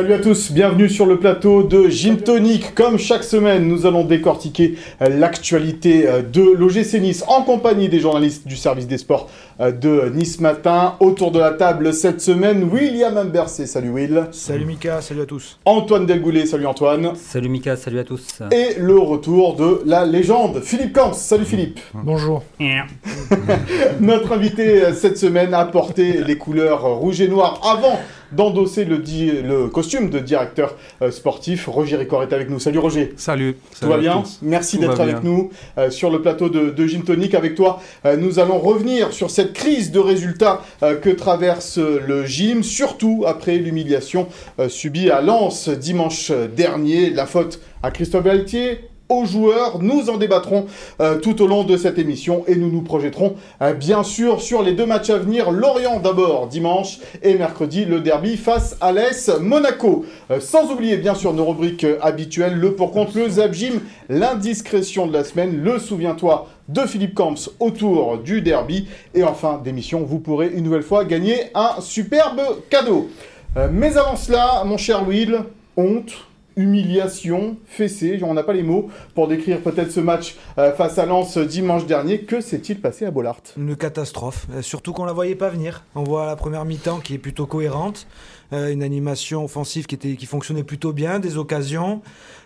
Salut à tous, bienvenue sur le plateau de Gym Tonic. Comme chaque semaine, nous allons décortiquer euh, l'actualité euh, de l'OGC Nice en compagnie des journalistes du service des sports euh, de Nice Matin. Autour de la table cette semaine, William Ambercé. Salut Will. Salut Mika, salut à tous. Antoine Delgoulet, salut Antoine. Salut Mika, salut à tous. Et le retour de la légende, Philippe Camps. Salut Philippe. Bonjour. Notre invité cette semaine a porté les couleurs rouge et noir avant d'endosser le, le, costume de directeur euh, sportif. Roger Ricor est avec nous. Salut Roger. Salut. Tout va bien Merci d'être avec nous euh, sur le plateau de, de Gym Tonic. Avec toi, euh, nous allons revenir sur cette crise de résultats que traverse le gym, surtout après l'humiliation subie à Lens dimanche dernier. La faute à Christophe Galtier, aux joueurs. Nous en débattrons euh, tout au long de cette émission et nous nous projetterons euh, bien sûr sur les deux matchs à venir. Lorient d'abord dimanche et mercredi le derby face à l'Es Monaco. Euh, sans oublier bien sûr nos rubriques habituelles, le pour contre, le Zap l'indiscrétion de la semaine, le souviens-toi de Philippe Camps autour du derby et enfin d'émission, vous pourrez une nouvelle fois gagner un superbe cadeau. mais avant cela, mon cher Will, honte, humiliation, fessée, on n'a pas les mots pour décrire peut-être ce match euh, face à Lens dimanche dernier. Que s'est-il passé à Bollard? Une catastrophe, euh, surtout qu'on la voyait pas venir. On voit la première mi-temps qui est plutôt cohérente, euh, une animation offensive qui, était, qui fonctionnait plutôt bien, des occasions.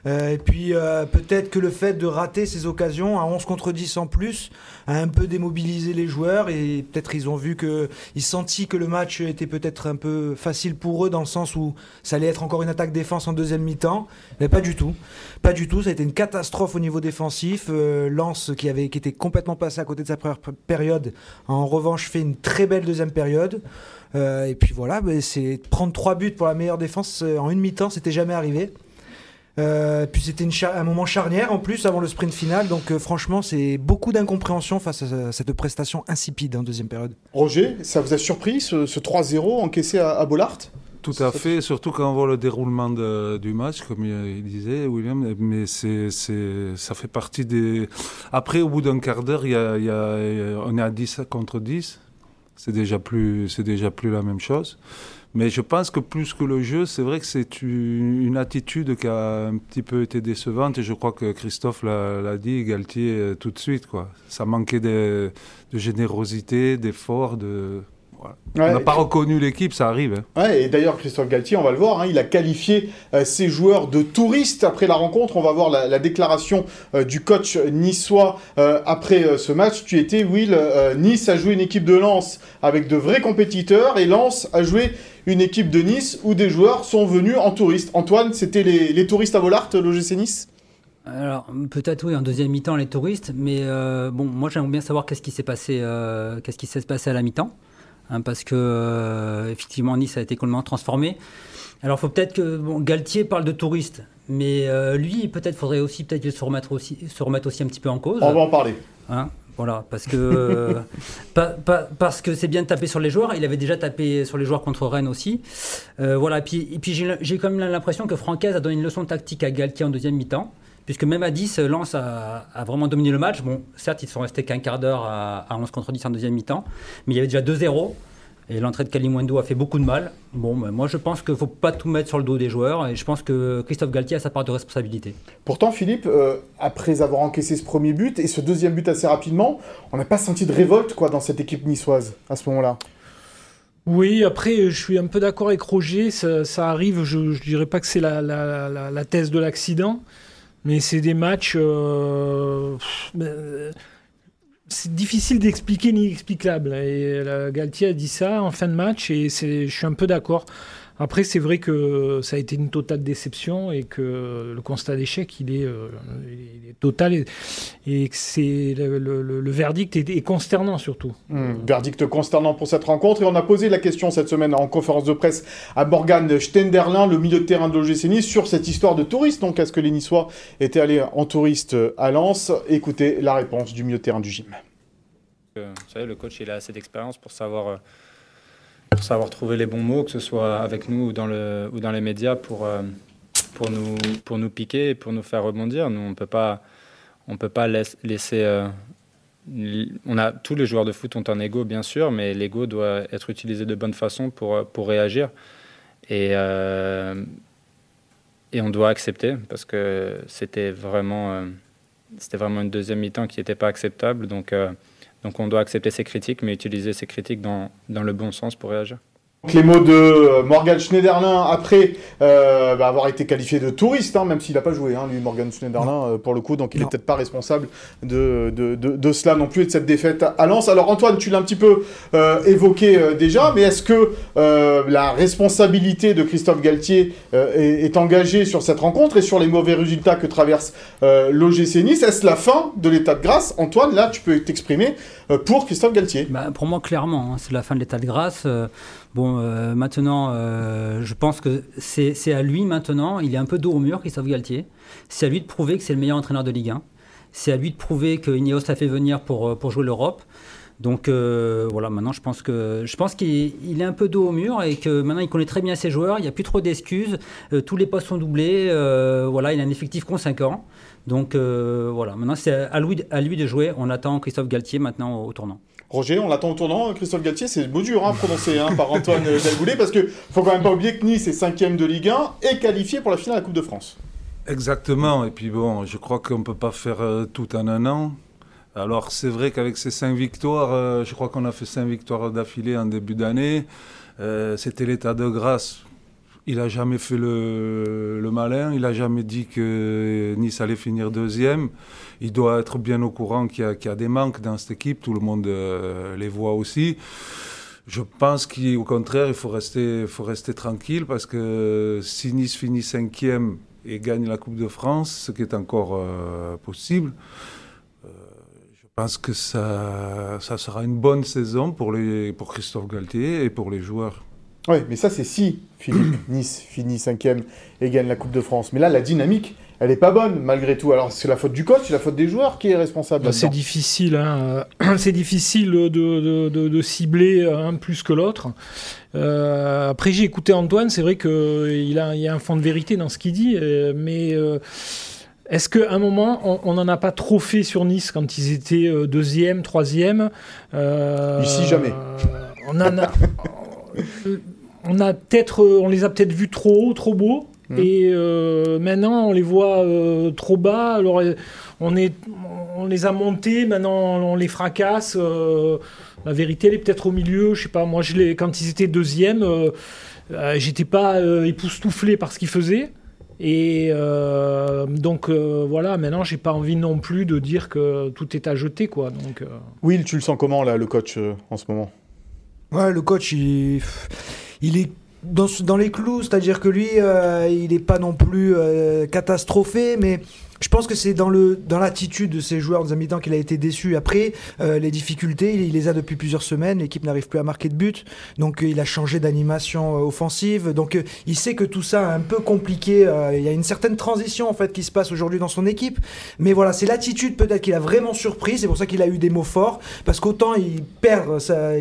Euh, et puis euh, peut-être que le fait de rater ces occasions à 11 contre 10 en plus a un peu démobilisé les joueurs et peut-être ils ont vu que ils senti que le match était peut-être un peu facile pour eux dans le sens où ça allait être encore une attaque défense en deuxième mi-temps, mais pas du tout. Pas du tout, ça a été une catastrophe au niveau défensif. Lance qui avait qui était complètement passé à côté de sa première période, en revanche fait une très belle deuxième période. Euh, et puis voilà, c'est prendre trois buts pour la meilleure défense euh, en une mi-temps, c'était jamais arrivé. Euh, puis c'était un moment charnière en plus avant le sprint final, donc franchement c'est beaucoup d'incompréhension face à cette prestation insipide en deuxième période. Roger, ça vous a surpris ce, 3-0 encaissé à, à Bollard? Tout à fait, surtout quand on voit le déroulement du match, comme il, disait William, mais c'est, ça fait partie des... Après, au bout d'un quart d'heure, il y a, on est à 10 contre 10, c'est déjà plus c'est déjà plus la même chose. Mais je pense que plus que le jeu, c'est vrai que c'est une, attitude qui a un petit peu été décevante. Et je crois que Christophe l'a dit, Galtier, euh, tout de suite. Quoi. Ça manquait de, de générosité, d'effort, de, on n'a pas reconnu l'équipe, ça arrive. Hein. Ouais, et d'ailleurs, Christophe Galtier, on va le voir, hein, il a qualifié euh, ses joueurs de touristes après la rencontre. On va voir la, déclaration euh, du coach niçois euh, après ce match. Tu étais, Will, Nice a joué une équipe de Lens avec de vrais compétiteurs et Lens a joué une équipe de Nice où des joueurs sont venus en touristes. Antoine, c'était les, touristes à Volart, l'OGC Nice? Alors peut-être oui en deuxième mi-temps les touristes, mais bon moi j'aimerais bien savoir qu'est-ce qui s'est passé, qu'est-ce qui s'est passé à la mi-temps. Hein, parce que euh, effectivement Nice a été complètement transformé. Alors, faut peut-être que bon, Galtier parle de touristes, mais euh, lui, peut-être faudrait aussi peut-être se remettre aussi, se remettre aussi un petit peu en cause. On va en parler. Hein, voilà, parce que parce que c'est bien de taper sur les joueurs. Il avait déjà tapé sur les joueurs contre Rennes aussi. Euh, voilà, et puis, et puis j'ai quand même l'impression que Francaise a donné une leçon tactique à Galtier en deuxième mi-temps puisque même à 10, Lens a, vraiment dominé le match. Bon, certes, ils sont restés qu'un quart d'heure à, 11 contre 10 en deuxième mi-temps, mais il y avait déjà 2-0. Et l'entrée de Kalimwendo a fait beaucoup de mal. Bon, ben, moi je pense qu'il ne faut pas tout mettre sur le dos des joueurs et je pense que Christophe Galtier a sa part de responsabilité. Pourtant, Philippe, euh, après avoir encaissé ce premier but et ce deuxième but assez rapidement, on n'a pas senti de révolte quoi, dans cette équipe niçoise à ce moment-là. Oui, après, je suis un peu d'accord avec Roger. Ça, arrive, je ne dirais pas que c'est la, la, thèse de l'accident, mais c'est des matchs. Euh, c'est difficile d'expliquer ni explicable. Et Galtier a dit ça en fin de match et je suis un peu d'accord. Après, c'est vrai que ça a été une totale déception et que le constat d'échec, il, est, euh, total et, que c'est le, verdict est, consternant surtout. Hmm, verdict consternant pour cette rencontre. Et on a posé la question cette semaine en conférence de presse à Morgan Stenderlin, le milieu de terrain de l'OGC Nice, sur cette histoire de touriste. Donc, est-ce que les Niçois étaient allés en touriste à Lens? Écoutez la réponse du milieu de terrain du gym. Vous savez, le coach, il a assez d'expérience pour savoir euh, pour savoir trouver les bons mots, que ce soit avec nous ou dans, le, ou dans les médias, pour, euh, pour, nous, pour nous piquer pour nous faire rebondir. Nous, on ne peut pas, on peut pas laisser... Euh, on a, tous les joueurs de foot ont un ego, bien sûr, mais l'ego doit être utilisé de bonne façon pour, pour réagir. Et, et on doit accepter parce que c'était vraiment, c'était vraiment une deuxième mi-temps qui n'était pas acceptable. Donc, donc on doit accepter ces critiques, mais utiliser ces critiques dans, dans le bon sens pour réagir. Les mots de euh, Morgan Schneiderlin après euh, bah, avoir été qualifié de touriste, hein, même s'il n'a pas joué, hein, lui, Morgan Schneiderlin, euh, pour le coup, donc il n'est peut-être pas responsable de, de, de, cela non plus et de cette défaite à Lens. Alors Antoine, tu l'as un petit peu évoqué déjà, mais est-ce que la responsabilité de Christophe Galtier est, est, engagée sur cette rencontre et sur les mauvais résultats que traverse l'OGC Nice? Est-ce la fin de l'état de grâce? Antoine, là, tu peux t'exprimer pour Christophe Galtier. Bah, Pour moi, clairement, hein, c'est la fin de l'état de grâce. Bon, euh, maintenant, euh, je pense que c'est à lui maintenant, il est un peu dos au mur, Christophe Galtier. C'est à lui de prouver que c'est le meilleur entraîneur de Ligue 1. C'est à lui de prouver que Ineos l'a fait venir pour, euh, pour jouer l'Europe. Donc voilà, maintenant je pense que je pense qu'il est un peu dos au mur et que maintenant il connaît très bien ses joueurs. Il n'y a plus trop d'excuses. tous les postes sont doublés. voilà, il a un effectif conséquent. Donc voilà, maintenant c'est à lui, à lui de jouer. On attend Christophe Galtier maintenant au tournant. Roger, on l'attend au tournant. Christophe Galtier, c'est beau dur hein, prononcé hein, par Antoine Delgoulet parce qu'il faut quand même pas oublier que Nice est cinquième de Ligue 1 et qualifié pour la finale de la Coupe de France. Exactement. Et puis bon, je crois qu'on ne peut pas faire euh, tout en un an. Alors c'est vrai qu'avec ces cinq victoires, euh, je crois qu'on a fait cinq victoires d'affilée en début d'année. Euh, c'était l'état de grâce. Il n'a jamais fait le, malin, il n'a jamais dit que Nice allait finir deuxième. Il doit être bien au courant qu'il y, a des manques dans cette équipe, tout le monde euh, les voit aussi. Je pense qu'au contraire, il faut rester, tranquille parce que si Nice finit cinquième et gagne la Coupe de France, ce qui est encore euh, possible, euh, je pense que ça, sera une bonne saison pour, pour Christophe Galtier et pour les joueurs. Oui, mais ça, c'est si Philippe Nice finit cinquième et gagne la Coupe de France. Mais là, la dynamique, elle n'est pas bonne malgré tout. Alors, c'est la faute du coach, c'est la faute des joueurs qui est responsable. Bah, c'est difficile, hein. c'est difficile de, de, de, cibler un plus que l'autre. Euh, après, j'ai écouté Antoine, c'est vrai qu'il a, il y a un fond de vérité dans ce qu'il dit, euh, mais. Euh, est-ce qu'à un moment, on n'en a pas trop fait sur Nice quand ils étaient deuxième, troisième? Ici, jamais. on en a, on a peut-être, euh, on les a peut-être vus trop haut, trop beaux. Mmh. Et euh, maintenant, on les voit euh, trop bas. Alors, on, est, on les a montés. Maintenant, on les fracasse. la vérité, elle est peut-être au milieu. Je sais pas. Moi, je les, quand ils étaient deuxième, j'étais pas époustouflé par ce qu'ils faisaient. Et donc voilà, maintenant j'ai pas envie non plus de dire que tout est à jeter quoi. Donc Will, tu le sens comment là, le coach en ce moment? Ouais, le coach, il, il est dans, les clous, c'est-à-dire que lui, euh, il n'est pas non plus euh, catastrophé, mais je pense que c'est dans le dans l'attitude de ces joueurs de mi-temps qu'il a été déçu. Après, euh, les difficultés, il, les a depuis plusieurs semaines. L'équipe n'arrive plus à marquer de but, donc euh, il a changé d'animation euh, offensive. Donc il sait que tout ça est un peu compliqué. il y a une certaine transition en fait qui se passe aujourd'hui dans son équipe. Mais voilà, c'est l'attitude peut-être qu'il a vraiment surpris. C'est pour ça qu'il a eu des mots forts, parce qu'autant il perd, ça,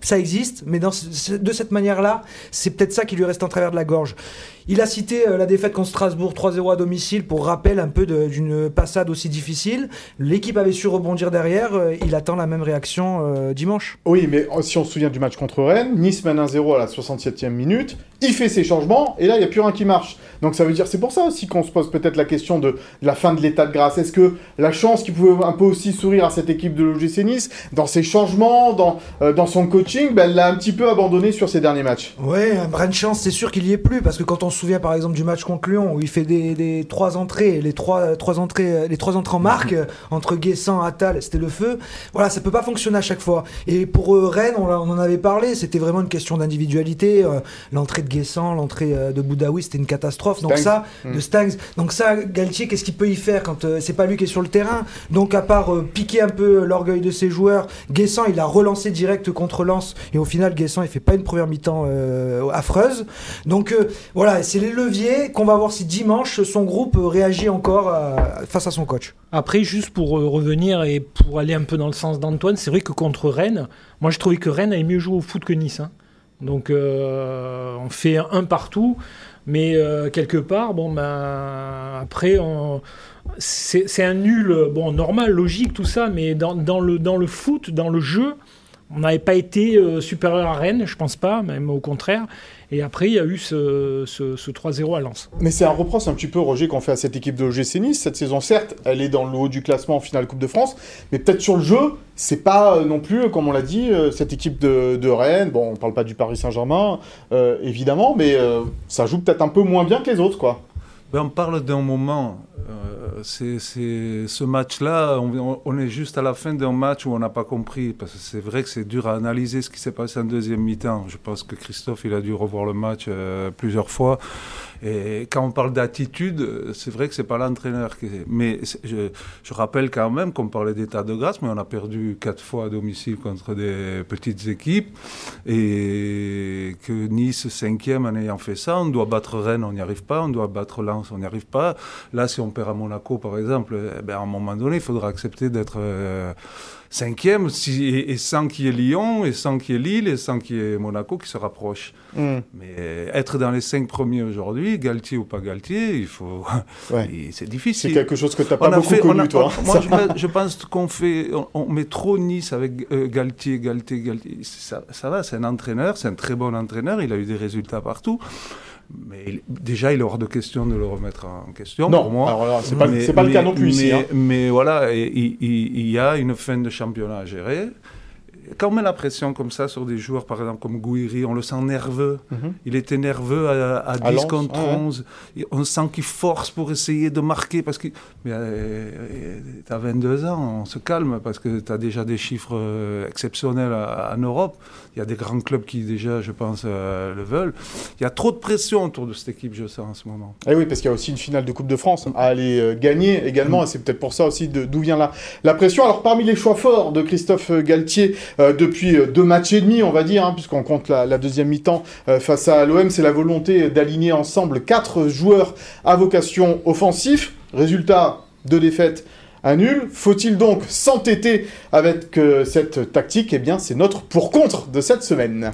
ça existe, mais dans, de cette manière-là, c'est peut-être ça qui lui reste en travers de la gorge. Il a cité euh, la défaite contre Strasbourg 3-0 à domicile pour rappel un peu d'une passade aussi difficile. L'équipe avait su rebondir derrière. Euh, il attend la même réaction euh, dimanche. Oui, mais si on se souvient du match contre Rennes, Nice mène 1-0 à la 67e minute. Il fait ses changements et là, il n'y a plus rien qui marche. Donc ça veut dire, c'est pour ça aussi qu'on se pose peut-être la question de, la fin de l'état de grâce. Est-ce que la chance qui pouvait un peu aussi sourire à cette équipe de l'OGC Nice, dans ses changements, dans, dans son coaching, ben, elle l'a un petit peu abandonné sur ses derniers matchs? Ouais, un brin de chance, c'est sûr qu'il y est plus parce que quand on souvient par exemple du match contre Lyon où il fait des, trois entrées, les trois, trois entrées, les trois entrées en marque entre Guessant, Attal, c'était le feu. Voilà, ça peut pas fonctionner à chaque fois. Et pour euh, Rennes, on, en avait parlé, c'était vraiment une question d'individualité. Euh, l'entrée de Guessant, l'entrée euh, de Boudaoui, c'était une catastrophe. Donc ça, de mhm. Stangs. Donc ça, Galtier, qu'est-ce qu'il peut y faire quand c'est pas lui qui est sur le terrain? Donc à part piquer un peu l'orgueil de ses joueurs, Guessant, il a relancé direct contre Lens et au final, Guessant, il fait pas une première mi-temps affreuse. Donc voilà, c'est les levier qu'on va voir si dimanche son groupe réagit encore euh, face à son coach. Après, juste pour euh, revenir et pour aller un peu dans le sens d'Antoine, c'est vrai que contre Rennes, moi je trouvais que Rennes avait mieux joué au foot que Nice. Hein. Donc euh, on fait un partout, mais quelque part, bon ben après c'est un nul, bon normal, logique tout ça, mais dans le foot, dans le jeu, on n'avait pas été supérieur à Rennes, je pense pas, même au contraire. Et après, il y a eu ce, 3-0 à Lens. Mais c'est un reproche un petit peu, Roger, qu'on fait à cette équipe de l'OGC Nice. Cette saison, certes, elle est dans le haut du classement en finale Coupe de France, mais peut-être sur le jeu, c'est pas euh, non plus, comme on l'a dit, euh, cette équipe de, Rennes. Bon, on parle pas du Paris Saint-Germain, euh, évidemment, mais ça joue peut-être un peu moins bien que les autres, quoi. Ben, on parle d'un moment c'est ce match-là, on, est juste à la fin d'un match où on n'a pas compris, parce que c'est vrai que c'est dur à analyser ce qui s'est passé en deuxième mi-temps. Je pense que Christophe, il a dû revoir le match euh, plusieurs fois. Et quand on parle d'attitude, c'est vrai que c'est pas l'entraîneur qui. Mais je, je, rappelle quand même qu'on parlait d'état de grâce, mais on a perdu quatre fois à domicile contre des petites équipes et que Nice cinquième en ayant fait ça, on doit battre Rennes, on n'y arrive pas, on doit battre Lens, on n'y arrive pas. Là, si on perd à Monaco, par exemple, eh ben, à un moment donné, il faudra accepter d'être euh, cinquième, si, et, sans qu'il y ait Lyon, et sans qu'il y ait Lille, et sans qu'il y ait Monaco qui se rapproche. Hmm. Mais être dans les cinq premiers aujourd'hui, Galtier ou pas Galtier, il faut. c'est difficile. C'est quelque chose que tu n'as pas beaucoup connu, toi. moi, je, pense qu'on fait, on, met trop Nice avec euh, Galtier, Galtier, Galtier. Ça, ça va, c'est un entraîneur, c'est un très bon entraîneur, il a eu des résultats partout. Mais déjà, il est hors de question de le remettre en question non, pour moi. Alors c'est pas, pas le cas non plus mais, ici. Hein. Mais voilà, il, il, y a une fin de championnat à gérer quand on met la pression comme ça sur des joueurs, par exemple comme Gouiri, on le sent nerveux. Mhm. Il était nerveux à, 10 contre 11. On sent qu'il force pour essayer de marquer. Parce que tu as 22 ans, on se calme parce que tu as déjà des chiffres euh, exceptionnels en Europe. Il y a des grands clubs qui déjà, je pense, euh, le veulent. Il y a trop de pression autour de cette équipe, je sens, en ce moment. Et eh oui, parce qu'il y a aussi une finale de Coupe de France à aller euh, gagner également. Mm. Et c'est peut-être pour ça aussi d'où vient la, la pression. Alors parmi les choix forts de Christophe Galtier, depuis euh, deux matchs et demi, on va dire, hein, puisqu'on compte la, deuxième mi-temps euh, face à l'OM. C'est la volonté d'aligner ensemble quatre joueurs à vocation offensif. Résultat de défaite à nul. Faut-il donc s'entêter avec cette tactique? Eh bien, c'est notre pour-contre de cette semaine.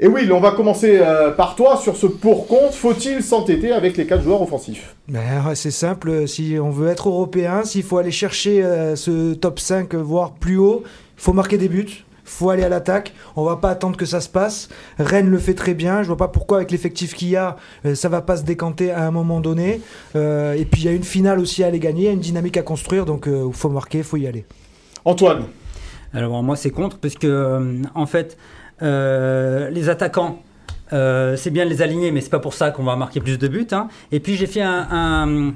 Et oui, on va commencer par toi sur ce pour-contre. Faut-il s'entêter avec les quatre joueurs offensifs? Ben, C'est simple. Si on veut être européen, s'il faut aller chercher ce top 5, voire plus haut, faut marquer des buts faut aller à l'attaque. On va pas attendre que ça se passe. Rennes le fait très bien. Je vois pas pourquoi avec l'effectif qu'il y a, euh, ça va pas se décanter à un moment donné. Euh, et puis il y a une finale aussi à aller gagner, il y a une dynamique à construire, donc il euh, faut marquer, il faut y aller. Antoine. Alors moi c'est contre parce que en fait les attaquants. c'est bien de les aligner, mais c'est pas pour ça qu'on va marquer plus de buts. Hein. Et puis j'ai fait un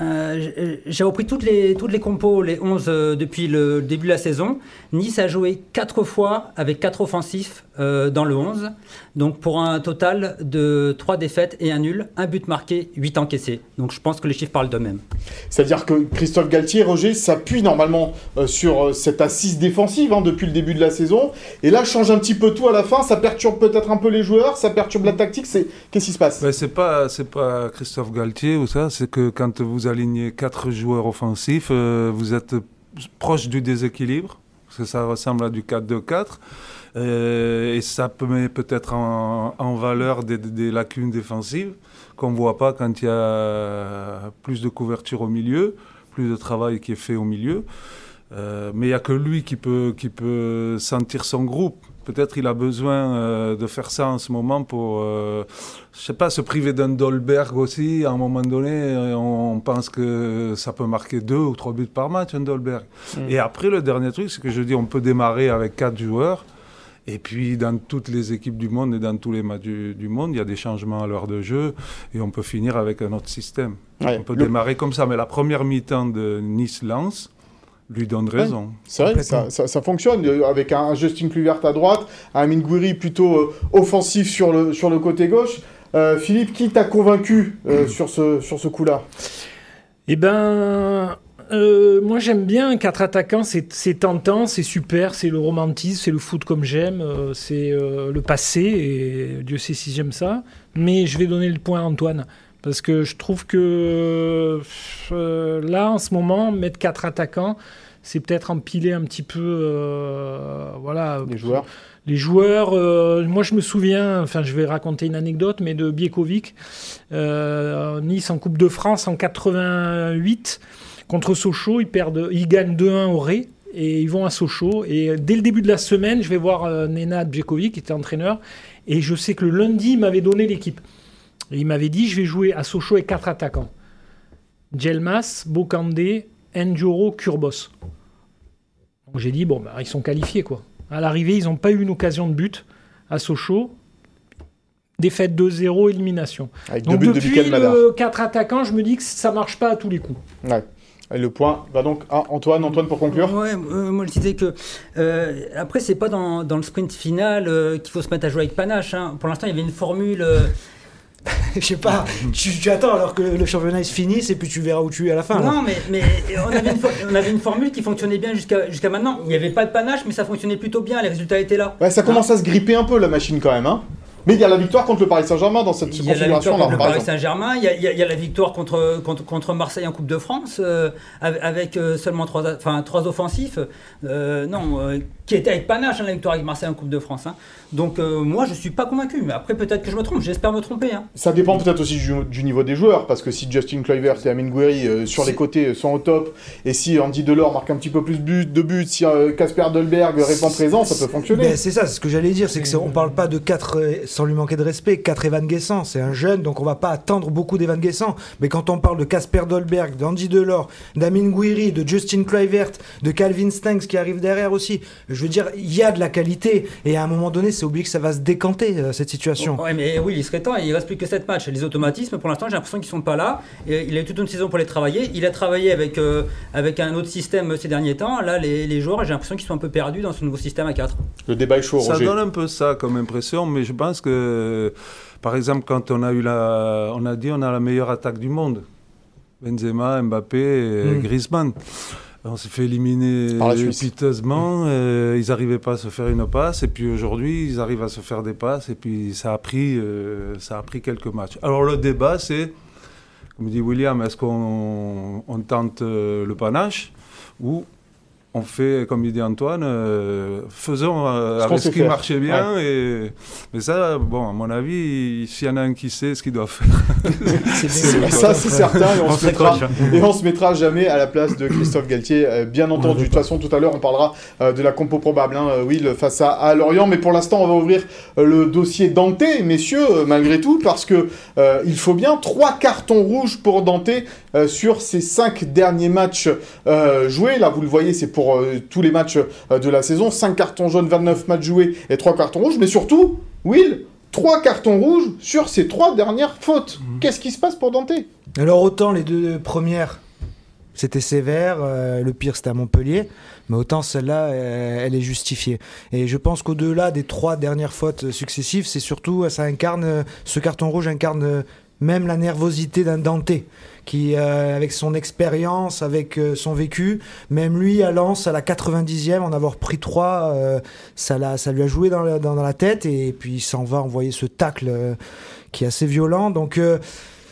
euh, j'ai repris toutes les, toutes les compos, les 11 euh, depuis le début de la saison. Nice a joué 4 fois avec 4 offensifs euh, dans le 11. Donc pour un total de 3 défaites et un nul, un but marqué, 8 encaissés. Donc je pense que les chiffres parlent d'eux-mêmes. C'est-à-dire que Christophe Galtier, Roger, s'appuie normalement sur cette assise défensive hein, depuis le début de la saison. Et là, change un petit peu tout à la fin. Ça perturbe peut-être un peu les joueurs, ça perturbe la tactique. Qu'est-ce qui se passe? Ben, C'est pas, pas Christophe Galtier ou ça. C'est que quand vous aligner quatre joueurs offensifs, euh, vous êtes proche du déséquilibre, parce que ça ressemble à du 4-2-4. Euh, et ça met peut-être en, valeur des, lacunes défensives qu'on ne voit pas quand il y a plus de couverture au milieu, plus de travail qui est fait au milieu. Euh, mais il n'y a que lui qui peut sentir son groupe. Peut-être il a besoin euh, de faire ça en ce moment pour, euh, je sais pas, se priver d'un Dolberg aussi. À un moment donné, on, pense que ça peut marquer deux ou trois buts par match, un Dolberg. Mm. Et après, le dernier truc, c'est que je dis, on peut démarrer avec quatre joueurs. Et puis, dans toutes les équipes du monde et dans tous les matchs du, monde, il y a des changements à l'heure de jeu et on peut finir avec un autre système. on peut démarrer comme ça. Mais la première mi-temps de Nice-Lens, lui donne raison. c'est vrai, ça, ça, fonctionne euh, avec un Justin Kluivert à droite, un Minguri plutôt euh, offensif sur le, sur le côté gauche. Euh, Philippe, qui t'a convaincu sur ce, sur ce coup-là? Eh ben, moi j'aime bien quatre attaquants, c'est tentant, c'est super, c'est le romantisme, c'est le foot comme j'aime, c'est le passé, et Dieu sait si j'aime ça. Mais je vais donner le point à Antoine. Parce que je trouve que euh, là, en ce moment, mettre quatre attaquants, c'est peut-être empiler un petit peu. Euh, voilà. Les joueurs les joueurs, euh, moi je me souviens, enfin je vais raconter une anecdote, mais de Biekovic, Nice en Coupe de France en 88 contre Sochaux, ils, perdent, ils gagnent 2-1 au Ré et ils vont à Sochaux. Et dès le début de la semaine, je vais voir Nenad Bjekovic, qui était entraîneur, et je sais que le lundi, il m'avait donné l'équipe. Il m'avait dit, je vais jouer à Sochaux avec quatre attaquants. Gelmas, Bokande, Ndjoro, Kurbos. Donc j'ai dit, bon, bah, ils sont qualifiés, quoi. À l'arrivée, ils n'ont pas eu une occasion de but à Sochaux. Défaite 2-0, élimination. donc depuis le 4 attaquants, je me dis que ça marche pas à tous les coups. Ouais. Et le point va donc à Antoine. Antoine, pour conclure Ouais, euh, moi je disais que. Euh, après, c'est pas dans, dans, le sprint final euh, qu'il faut se mettre à jouer avec panache. Hein. Pour l'instant, il y avait une formule. Je sais pas, tu, attends alors que le championnat se finisse et puis tu verras où tu es à la fin. Non, mais, mais on, avait une on, avait une formule qui fonctionnait bien jusqu'à jusqu'à maintenant. Il n'y avait pas de panache, mais ça fonctionnait plutôt bien, les résultats étaient là. Ouais, ça commence à se gripper un peu la machine quand même. Hein mais il y a la victoire contre le Paris Saint-Germain dans cette configuration-là. Il y a la victoire contre le Paris Saint-Germain, il, il, y a la victoire contre, contre, contre Marseille en Coupe de France, euh, avec euh, seulement trois, enfin, trois offensifs. Euh, non, qui était avec panache, hein, la victoire avec Marseille en Coupe de France. Hein. Donc moi, je ne suis pas convaincu. Mais après, peut-être que je me trompe, j'espère me tromper. Hein. Ça dépend peut-être aussi du, niveau des joueurs, parce que si Justin Kluivert et Amin Gouiri sur les côtés sont au top, et si Andy Delors marque un petit peu plus de buts, si Casper Dolberg répond présent, ça peut fonctionner. C'est ça, ce que j'allais dire, c'est qu'on ne parle pas de 4 sans lui manquer de respect 4 Evan Guessant, c'est un jeune, donc on va pas attendre beaucoup d'Evan Guessant. Mais quand on parle de Casper Dolberg, d'Andy Delors, d'Amin Gouiri, de Justin Kluivert, de Calvin Stanks qui arrive derrière aussi, je veux dire, il y a de la qualité. Et à un moment donné, c'est oublié que ça va se décanter, euh, cette situation. Oui, mais oui, il serait temps, il reste plus que 7 matchs. Les automatismes, pour l'instant, j'ai l'impression qu'ils sont pas là. Et il a eu toute une saison pour les travailler. Il a travaillé avec, euh, avec un autre système ces derniers temps. Là, les, les joueurs, j'ai l'impression qu'ils sont un peu perdus dans ce nouveau système à 4. Le débat est chaud, Ça donne un peu ça comme impression, mais je pense que par exemple, quand on a, eu la, on a dit on a la meilleure attaque du monde, Benzema, Mbappé et hmm. Griezmann. On s'est fait éliminer piteusement. Euh, ils n'arrivaient pas à se faire une passe. Et puis aujourd'hui, ils arrivent à se faire des passes. Et puis ça a pris, euh, ça a pris quelques matchs. Alors le débat, c'est, comme dit William, est-ce qu'on tente euh, le panache ou on fait, comme il dit Antoine, euh, faisons euh, avec ce qui marchait bien. Et... Mais ça, bon, à mon avis, s'il y en a un qui sait ce qu'il doit faire. ça, c'est certain. Et on, se mettra, et on se mettra jamais à la place de Christophe Galtier, euh, bien entendu. De toute façon, tout à l'heure, on parlera de la compo probable, hein, Will, face à, à, Lorient. Mais pour l'instant, on va ouvrir le dossier Dante, messieurs, malgré tout, parce que il faut bien trois cartons rouges pour Dante sur ces cinq derniers matchs joués. Là, vous le voyez, c'est pour euh, tous les matchs euh, de la saison. 5 cartons jaunes, 29 matchs joués et 3 cartons rouges. Mais surtout, Will, 3 cartons rouges sur ces 3 dernières fautes. Mhm. Qu'est-ce qui se passe pour Dante? Alors autant les deux premières, c'était sévère, euh, le pire c'était à Montpellier, mais autant celle-là, elle est justifiée. Et je pense qu'au-delà des trois dernières fautes successives, c'est surtout, ça incarne, ce carton rouge incarne même la nervosité d'un Dante qui, euh, avec son expérience, avec euh, son vécu, même lui à Lens, à la 90e, en avoir pris trois, euh, ça, ça lui a joué dans la, dans la tête, et puis il s'en va envoyer ce tacle qui est assez violent. Donc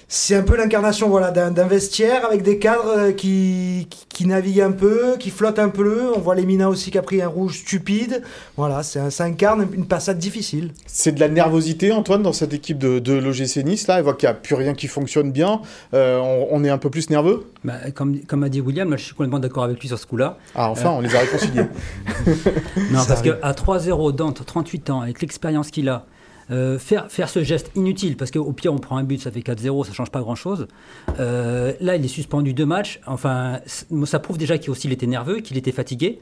c'est un peu l'incarnation voilà, d'un vestiaire avec des cadres euh, qui, qui, naviguent un peu, qui flottent un peu. On voit Lemina aussi qui a pris un rouge stupide. Voilà, ça incarne une passade difficile. C'est de la nervosité, Antoine, dans cette équipe de, de l'OGC Nice. Là, il voit qu'il n'y a plus rien qui fonctionne bien. Euh, on, est un peu plus nerveux? Bah, comme, comme a dit William, je suis complètement d'accord avec lui sur ce coup-là. Ah, enfin, on les a réconciliés. non, parce qu'à 3-0, Dante, 38 ans, avec l'expérience qu'il a, euh, faire, faire ce geste inutile, parce qu'au pire, on prend un but, ça fait 4-0, ça change pas grand-chose. Euh, là, il est suspendu deux matchs. Enfin, ça prouve déjà qu'il aussi il était nerveux, qu'il était fatigué.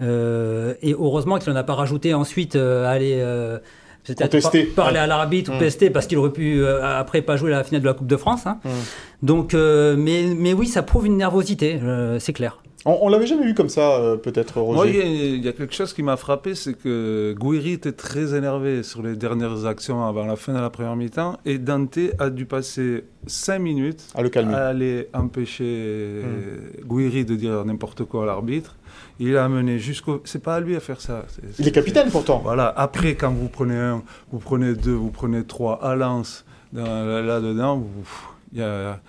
Euh, et heureusement qu'il n'en a pas rajouté ensuite aller peut-être parler à l'arbitre ou pester mmh. parce qu'il aurait pu après pas jouer la finale de la Coupe de France. Hein. Mmh. Donc, mais, mais oui, ça prouve une nervosité, c'est clair. On, l'avait jamais vu comme ça, euh, peut-être, Roger. Moi, il y, a quelque chose qui m'a frappé, c'est que Gouiri était très énervé sur les dernières actions avant la fin de la première mi-temps, et Dante a dû passer 5 minutes à, le calmer. à aller empêcher hmm. Gouiri de dire n'importe quoi à l'arbitre. Il a amené jusqu'au. C'est pas à lui à faire ça. il est capitaine pourtant. Voilà. Après, quand vous prenez un, vous prenez deux, vous prenez trois à lance là-dedans, il y a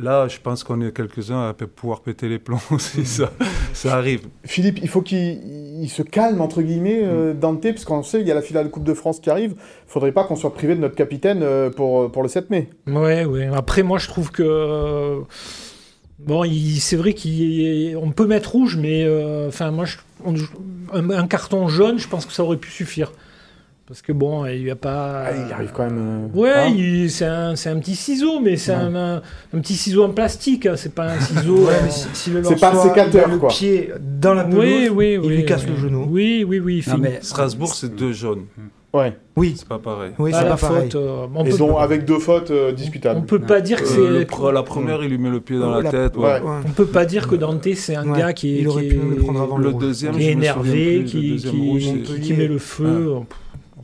Là, je pense qu'on est quelques-uns à pouvoir péter les plombs si ça, ça arrive. Philippe, il faut qu'il se calme, entre guillemets, euh, mm. Dante, parce qu'on sait qu'il y a la finale de Coupe de France qui arrive. Il ne faudrait pas qu'on soit privé de notre capitaine euh, pour, pour le 7 mai. Ouais, ouais. Après, moi, je trouve que. Bon, c'est vrai qu'on peut mettre rouge, mais enfin moi, un, carton jaune, je pense que ça aurait pu suffire. Parce que bon, il n'y a pas. Ah, il arrive quand même. ouais, hein c'est un, un, petit ciseau, mais c'est un, un, petit ciseau en plastique. Hein, c'est pas un ciseau. ouais, euh... si, c'est pas un sécateur, le quoi. pied dans la pelouse, oui, oui, il lui casse le genou. Oui, oui, oui. Non, mais Strasbourg, c'est deux jaunes. Ouais. Oui. C'est pas pareil. Oui, c'est pas, pas pareil. Faute, euh, on Ils ont avec deux fautes euh, discutables. On peut pas dire que euh, c'est. la première, il lui met le pied dans la, la tête. Ouais. Ouais. On peut pas dire que Dante c'est un ouais. gars qui est, il aurait pu le prendre avant le deuxième, qui est énervé, qui, met le feu.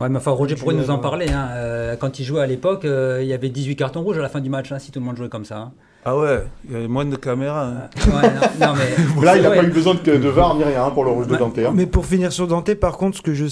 Ouais, mais enfin, Roger pourrait nous en parler. Hein. Euh, quand il jouait à l'époque, euh, il y avait 18 cartons rouges à la fin du match, hein, si tout le monde jouait comme ça. Hein. Ah ouais, il y avait moins de caméras. Hein. Ouais, non, non, mais... Là, il n'a pas eu besoin de, de VAR ni rien pour le rouge de Dante. Hein. Mais pour finir sur Dante, par contre, ce que je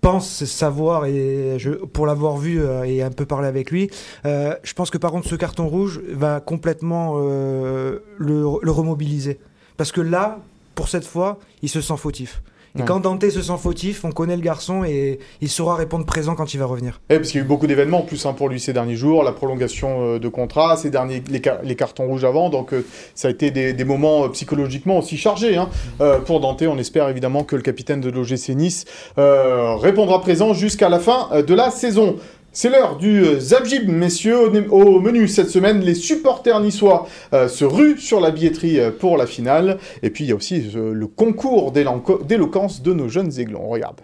pense savoir, et je, pour l'avoir vu euh, et un peu parlé avec lui, euh, je pense que par contre, ce carton rouge va complètement euh, le, le remobiliser. Parce que là, pour cette fois, il se sent fautif. Et ouais. quand Dante se sent fautif, on connaît le garçon et il saura répondre présent quand il va revenir. Et parce qu'il y a eu beaucoup d'événements en plus hein, pour lui ces derniers jours, la prolongation euh, de contrat, ces derniers, les, car les, cartons rouges avant, donc euh, ça a été des, des moments euh, psychologiquement aussi chargés hein, euh, pour Dante. On espère évidemment que le capitaine de l'OGC Nice euh, répondra présent jusqu'à la fin de la saison. C'est l'heure du Zabjib, messieurs. Au menu cette semaine, les supporters niçois euh, se ruent sur la billetterie pour la finale. Et puis il y a aussi euh, le concours d'éloquence de nos jeunes aiglons. On regarde.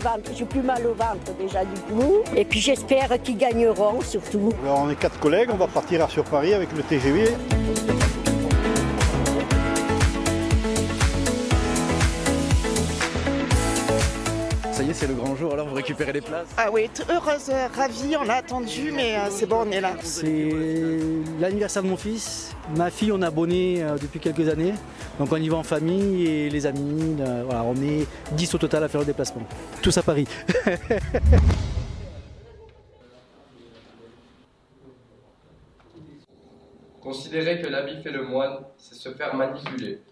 Ventre, j'ai plus mal au ventre déjà du coup. Et puis j'espère qu'ils gagneront surtout. On est quatre collègues, on va partir sur Paris avec le TGV. Récupérez les places Ah oui, heureuse, ravie, on a attendu, mais euh, c'est bon, on est là. C'est l'anniversaire de mon fils. Ma fille, on est abonné euh, depuis quelques années. Donc on y va en famille et les amis. Euh, voilà, on est 10 au total à faire le déplacement. Tous à Paris. Considérer que l'habit fait le moine, c'est se faire manipuler.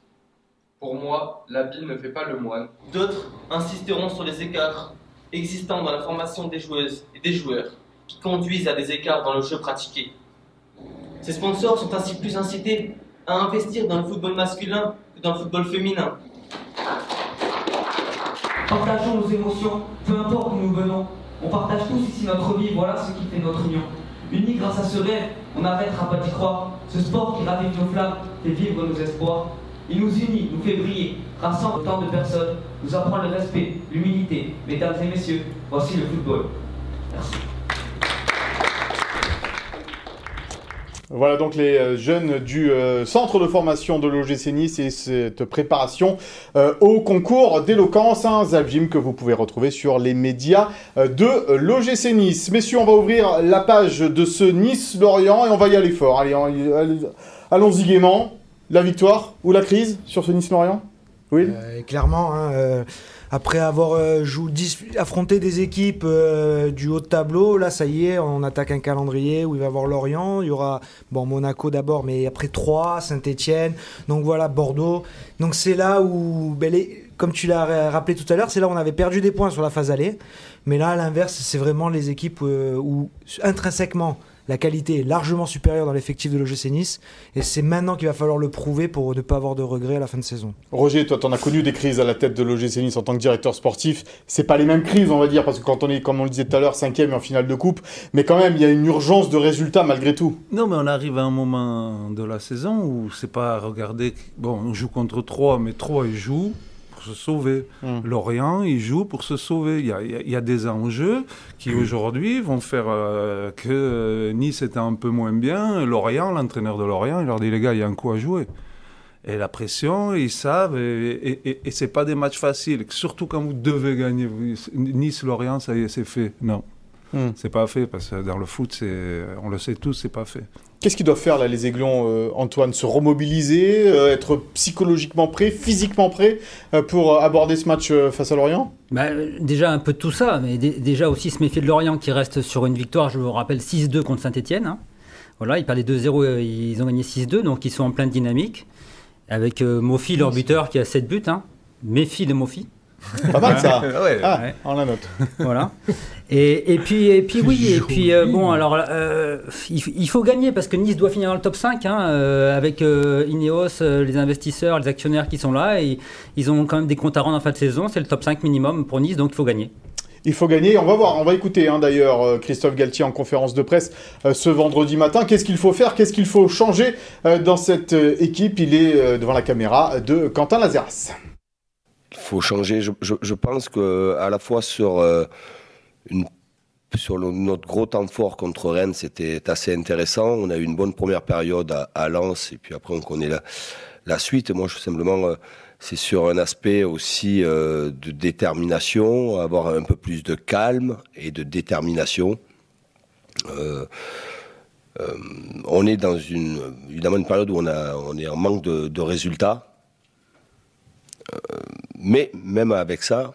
Pour moi, l'habit ne fait pas le moine. D'autres insisteront sur les écarts existants dans la formation des joueuses et des joueurs qui conduisent à des écarts dans le jeu pratiqué. Ces sponsors sont ainsi plus incités à investir dans le football masculin que dans le football féminin. Partageons nos émotions, peu importe où nous venons. On partage tous ici notre vie, voilà ce qui fait notre union. Unis grâce à ce rêve, on n'arrêtera pas d'y croire. Ce sport qui ravive nos flammes fait vivre nos espoirs. Il nous unit, nous fait briller, rassemble autant de personnes, nous apprend le respect, l'humilité. Mesdames et messieurs, voici le football. Merci. Voilà donc les jeunes du euh, centre de formation de l'OGC Nice et cette préparation euh, au concours d'éloquence, un Zabjim que vous pouvez retrouver sur les médias euh, de l'OGC Nice. Messieurs, on va ouvrir la page de ce Nice-Lorient et on va y aller fort. Allez allons-y gaiement. La victoire ou la crise sur ce Nice-Lorient? Oui. Euh, clairement, hein, euh, après avoir euh, affronté des équipes du haut de tableau, là ça y est, on attaque un calendrier où il va y avoir Lorient, il y aura bon Monaco d'abord, mais après 3, Saint-Etienne, donc voilà Bordeaux. Donc c'est là où, ben, comme tu l'as rappelé tout à l'heure, c'est là où on avait perdu des points sur la phase aller. Mais là, à l'inverse, c'est vraiment les équipes où intrinsèquement la qualité est largement supérieure dans l'effectif de l'OGC Nice. Et c'est maintenant qu'il va falloir le prouver pour ne pas avoir de regrets à la fin de saison. Roger, toi, tu en as connu des crises à la tête de l'OGC Nice en tant que directeur sportif. C'est pas les mêmes crises, on va dire, parce que quand on est, comme on le disait tout à l'heure, cinquième et en finale de coupe, mais quand même, il y a une urgence de résultats malgré tout. Non, mais on arrive à un moment de la saison où c'est pas regarder. Bon, on joue contre 3, mais 3 ils jouent se sauver. Mmh. Lorient, il joue pour se sauver. Il y a, il y a des enjeux qui mmh. aujourd'hui vont faire euh, que Nice était un peu moins bien. Lorient, l'entraîneur de Lorient, il leur dit les gars, il y a un coup à jouer. Et la pression, ils savent, et, et, et, et c'est pas des matchs faciles. Surtout quand vous devez gagner. Nice-Lorient, ça y est, c'est fait. Non. Mmh. C'est pas fait parce que dans le foot, on le sait tous, c'est pas fait. Qu'est-ce qu'ils doivent faire là, les Aiglons, euh, Antoine? Se remobiliser, euh, être psychologiquement prêt, physiquement prêt euh, pour aborder ce match face à Lorient? Bah, Déjà un peu de tout ça, mais déjà aussi se méfier de Lorient qui reste sur une victoire, je vous rappelle, 6-2 contre Saint-Etienne. Hein. Voilà, ils parlaient 2-0, ils ont gagné 6-2, donc ils sont en pleine dynamique. Avec Mofi, leur buteur, qui a 7 buts. Hein. Méfie de Mofi. Pas mal ça. ah, on la note. Voilà. Et, et, puis, et puis oui, et puis euh, bon, alors euh, il, faut gagner parce que Nice doit finir dans le top 5 hein, euh, avec Ineos, les investisseurs, les actionnaires qui sont là. Et ils ont quand même des comptes à rendre en fin de saison. C'est le top 5 minimum pour Nice, donc il faut gagner. Il faut gagner. On va voir, on va écouter hein, d'ailleurs Christophe Galtier en conférence de presse ce vendredi matin. Qu'est-ce qu'il faut faire? Qu'est-ce qu'il faut changer dans cette équipe? Il est devant la caméra de Quentin Lazaras faut changer. Je, pense que à la fois sur euh, notre gros temps fort contre Rennes, c'était assez intéressant. On a eu une bonne première période à, Lens et puis après on connaît la, suite. Moi, je, simplement, euh, c'est sur un aspect aussi euh, de détermination, avoir un peu plus de calme et de détermination. on est dans une évidemment une période où on a est en manque de résultats mais même avec ça,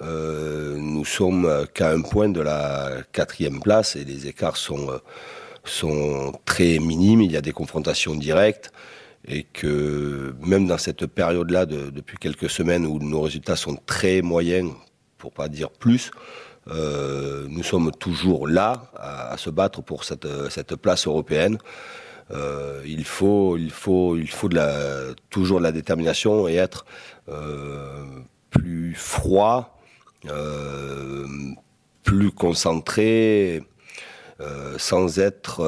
euh, nous sommes qu'à un point de la quatrième place et les écarts sont, euh, sont très minimes. Il y a des confrontations directes et que même dans cette période-là, depuis quelques semaines où nos résultats sont très moyens, pour pas dire plus, euh, nous sommes toujours là à, se battre pour cette, cette place européenne. Euh, il faut, il faut, il faut toujours de la détermination et être euh, plus froid, euh, plus concentré. sans être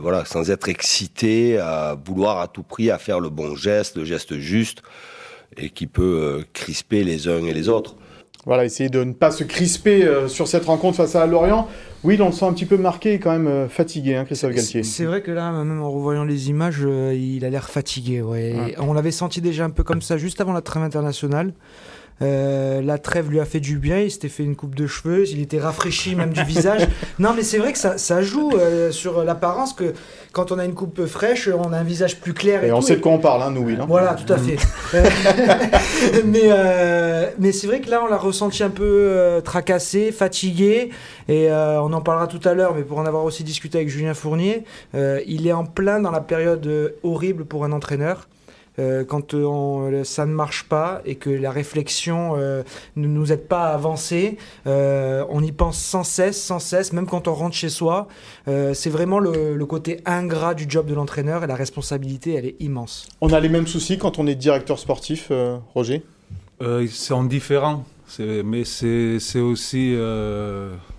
voilà sans être excité à vouloir à tout prix à faire le bon geste le geste juste et qui peut crisper les uns et les autres voilà, essayer de ne pas se crisper sur cette rencontre face à Lorient. Oui, on le sent un petit peu marqué et quand même euh, fatigué, hein, Christophe Galtier. C'est vrai que là, même en revoyant les images, euh, il a l'air fatigué. Ouais. On l'avait senti déjà un peu comme ça juste avant la trêve internationale. Euh, la trêve lui a fait du bien, il s'était fait une coupe de cheveux, il était rafraîchi même du visage. Non, mais c'est vrai que ça, joue euh, sur l'apparence que quand on a une coupe fraîche, on a un visage plus clair. Et, on sait de quoi on parle, hein, nous, oui. Hein. Voilà, tout à fait. mais euh, mais c'est vrai que là, on l'a ressenti un peu tracassé, fatigué. Et on en parlera tout à l'heure, mais pour en avoir aussi discuté avec Julien Fournier, il est en plein dans la période horrible pour un entraîneur. Euh, quand euh, ça ne marche pas et que la réflexion euh, ne nous aide pas à avancer, on y pense sans cesse, sans cesse, même quand on rentre chez soi. c'est vraiment le, côté ingrat du job de l'entraîneur et la responsabilité, elle est immense. On a les mêmes soucis quand on est directeur sportif, Roger? C'est différent, mais c'est aussi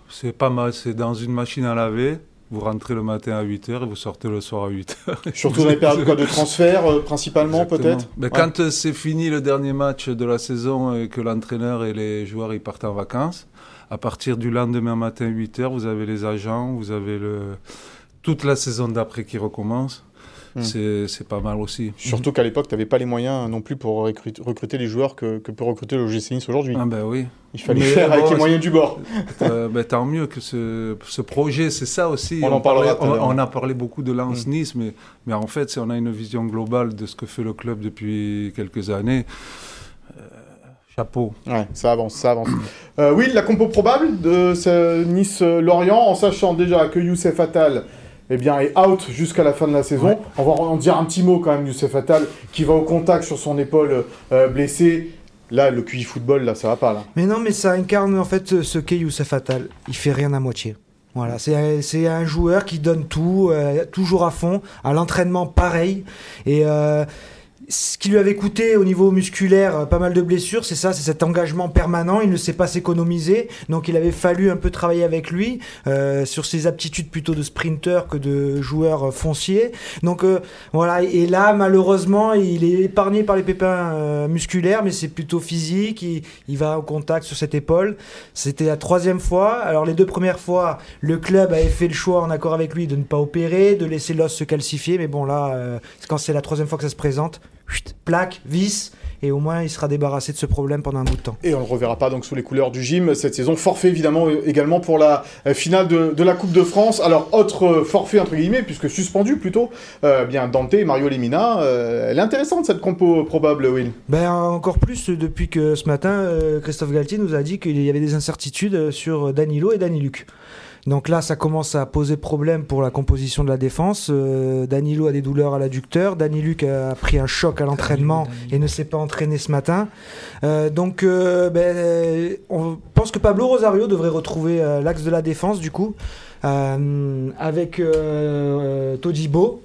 c'est pas mal. C'est dans une machine à laver. Vous rentrez le matin à 8h et vous sortez le soir à 8h. Surtout dans les périodes de transfert, euh, principalement, peut-être Mais Quand euh, c'est fini le dernier match de la saison et que l'entraîneur et les joueurs ils partent en vacances, à partir du lendemain matin 8h, vous avez les agents, vous avez le... toute la saison d'après qui recommence. Hmm. c'est pas mal aussi. Surtout qu'à l'époque, tu n'avais pas les moyens non plus pour recruter, les joueurs que, peut recruter le GC Nice aujourd'hui. Ah ben oui. Il fallait faire avec les moyens du bord. Euh, ben, tant mieux que ce, ce projet, c'est ça aussi. On, en parlera on, on, a parlé beaucoup de Lens hmm. Nice, mais, mais en fait, si on a une vision globale de ce que fait le club depuis quelques années, euh, chapeau. Ouais, ça avance, ça avance. Euh, oui, la compo probable de ce Nice-Lorient, en sachant déjà que Youssef Attal eh bien, est out jusqu'à la fin de la saison. On va en dire un petit mot quand même, Youssef Attal, qui va au contact sur son épaule euh, blessée. Là, le QI football, là, ça va pas, là. Mais non, mais ça incarne en fait ce qu'est Youssef Attal. Il fait rien à moitié. Voilà, c'est un joueur qui donne tout, euh, toujours à fond, à l'entraînement pareil. Et euh, ce qui lui avait coûté au niveau musculaire euh, pas mal de blessures, c'est ça, c'est cet engagement permanent. Il ne sait pas s'économiser, donc il avait fallu un peu travailler avec lui euh, sur ses aptitudes plutôt de sprinter que de joueur euh, foncier. Donc voilà, et là malheureusement il est épargné par les pépins musculaires, mais c'est plutôt physique. Il, il, va au contact sur cette épaule. C'était la troisième fois. Alors les deux premières fois, le club avait fait le choix en accord avec lui de ne pas opérer, de laisser l'os se calcifier, mais bon là, quand c'est la troisième fois que ça se présente plaque, vis, et au moins il sera débarrassé de ce problème pendant un bout de temps. Et on le reverra pas donc sous les couleurs du gym cette saison. Forfait évidemment également pour la finale de, la Coupe de France. Alors autre forfait entre guillemets puisque suspendu plutôt, bien Dante et Mario Lemina. elle est intéressante cette compo probable, Will. Ben encore plus depuis que ce matin Christophe Galtier nous a dit qu'il y avait des incertitudes sur Danilo et Daniluc. Donc là, ça commence à poser problème pour la composition de la défense. Euh, Danilo a des douleurs à l'adducteur. Daniluc a pris un choc à l'entraînement et ne s'est pas entraîné ce matin. Euh, donc, euh, ben, on pense que Pablo Rosario devrait retrouver l'axe de la défense, du coup, avec Todibo.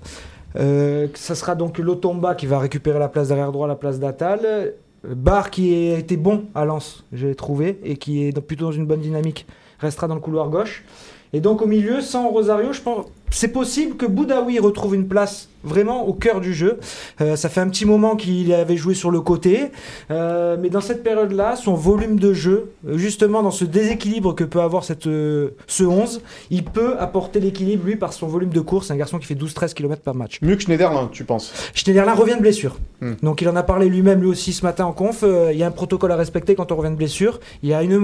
ça sera donc Lotomba qui va récupérer la place derrière droit, la place d'Atal. Bar qui a été bon à Lens, j'ai trouvé, et qui est plutôt dans une bonne dynamique, restera dans le couloir gauche. Et donc au milieu, sans Rosario, je pense c'est possible que Boudaoui retrouve une place vraiment au cœur du jeu. Euh, ça fait un petit moment qu'il avait joué sur le côté, euh, mais dans cette période-là, son volume de jeu, justement dans ce déséquilibre que peut avoir cette, euh, ce 11, il peut apporter l'équilibre lui par son volume de course. C'est un garçon qui fait 12-13 km par match. Mieux que Schneiderlin, tu penses? Schneiderlin revient de blessure. Hmm. Donc il en a parlé lui-même lui aussi ce matin en conf. il y a un protocole à respecter quand on revient de blessure. Il y a une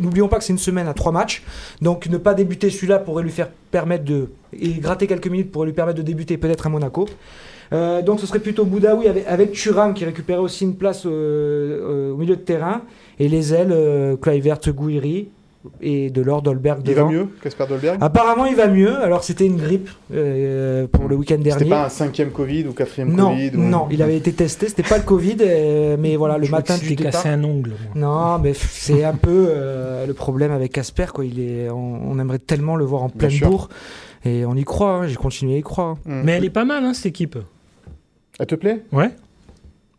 n'oublions pas que c'est une semaine à trois matchs, donc ne pas débuter celui-là pourrait lui faire permettre de et gratter quelques minutes pour lui permettre de débuter peut-être à Monaco. Euh, donc ce serait plutôt Boudaoui avec, avec Thuram qui récupérait aussi une place euh, euh, au milieu de terrain et les ailes euh, Kluivert, Gouiri et de l'or Dolberg Il va mieux, Casper Dolberg? Apparemment, il va mieux. Alors, c'était une grippe pour le week-end dernier. C'était pas un cinquième Covid ou quatrième non, Covid Non, il avait été testé. C'était pas le Covid, mais voilà, le matin du départ. cassé un ongle. Non, mais c'est un peu le problème avec Casper. Quoi. Il est, on, aimerait tellement le voir en pleine bourre. Et on y croit, hein, j'ai continué à y croire. Mm. Mais elle est pas mal, hein, cette équipe. Elle te plaît? Ouais.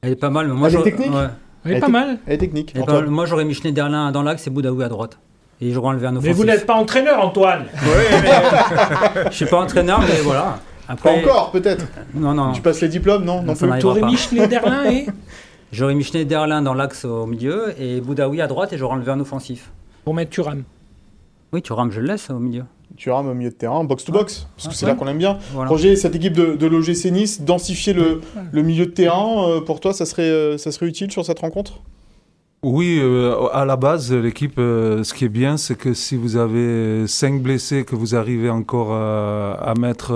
Elle est pas mal. Mais moi, elle est technique? Elle est pas mal. Elle est technique. moi, j'aurais mis Schneiderlin dans l'axe et Boudaoui à droite. Et j'aurais enlevé un offensif. Mais vous n'êtes pas entraîneur, Antoine Oui, mais... Je suis pas entraîneur, mais voilà. Après... Pas encore, peut-être Non, non. Tu passes les diplômes, non Non, non T'aurais mis Schneiderlin et J'aurais mis Schneiderlin dans l'axe au milieu et Boudaoui à droite et j'aurais enlevé un offensif. Pour mettre Turam Oui, Turam, je le laisse au milieu. Tu rames au milieu de terrain, box to box, parce que c'est là qu'on aime bien. Roger, cette équipe de, de l'OGC Nice, densifier le, le, milieu de terrain, euh, pour toi, ça serait, euh, ça serait utile sur cette rencontre? Oui, euh, à la base, l'équipe, ce qui est bien, c'est que si vous avez cinq blessés, que vous arrivez encore à, mettre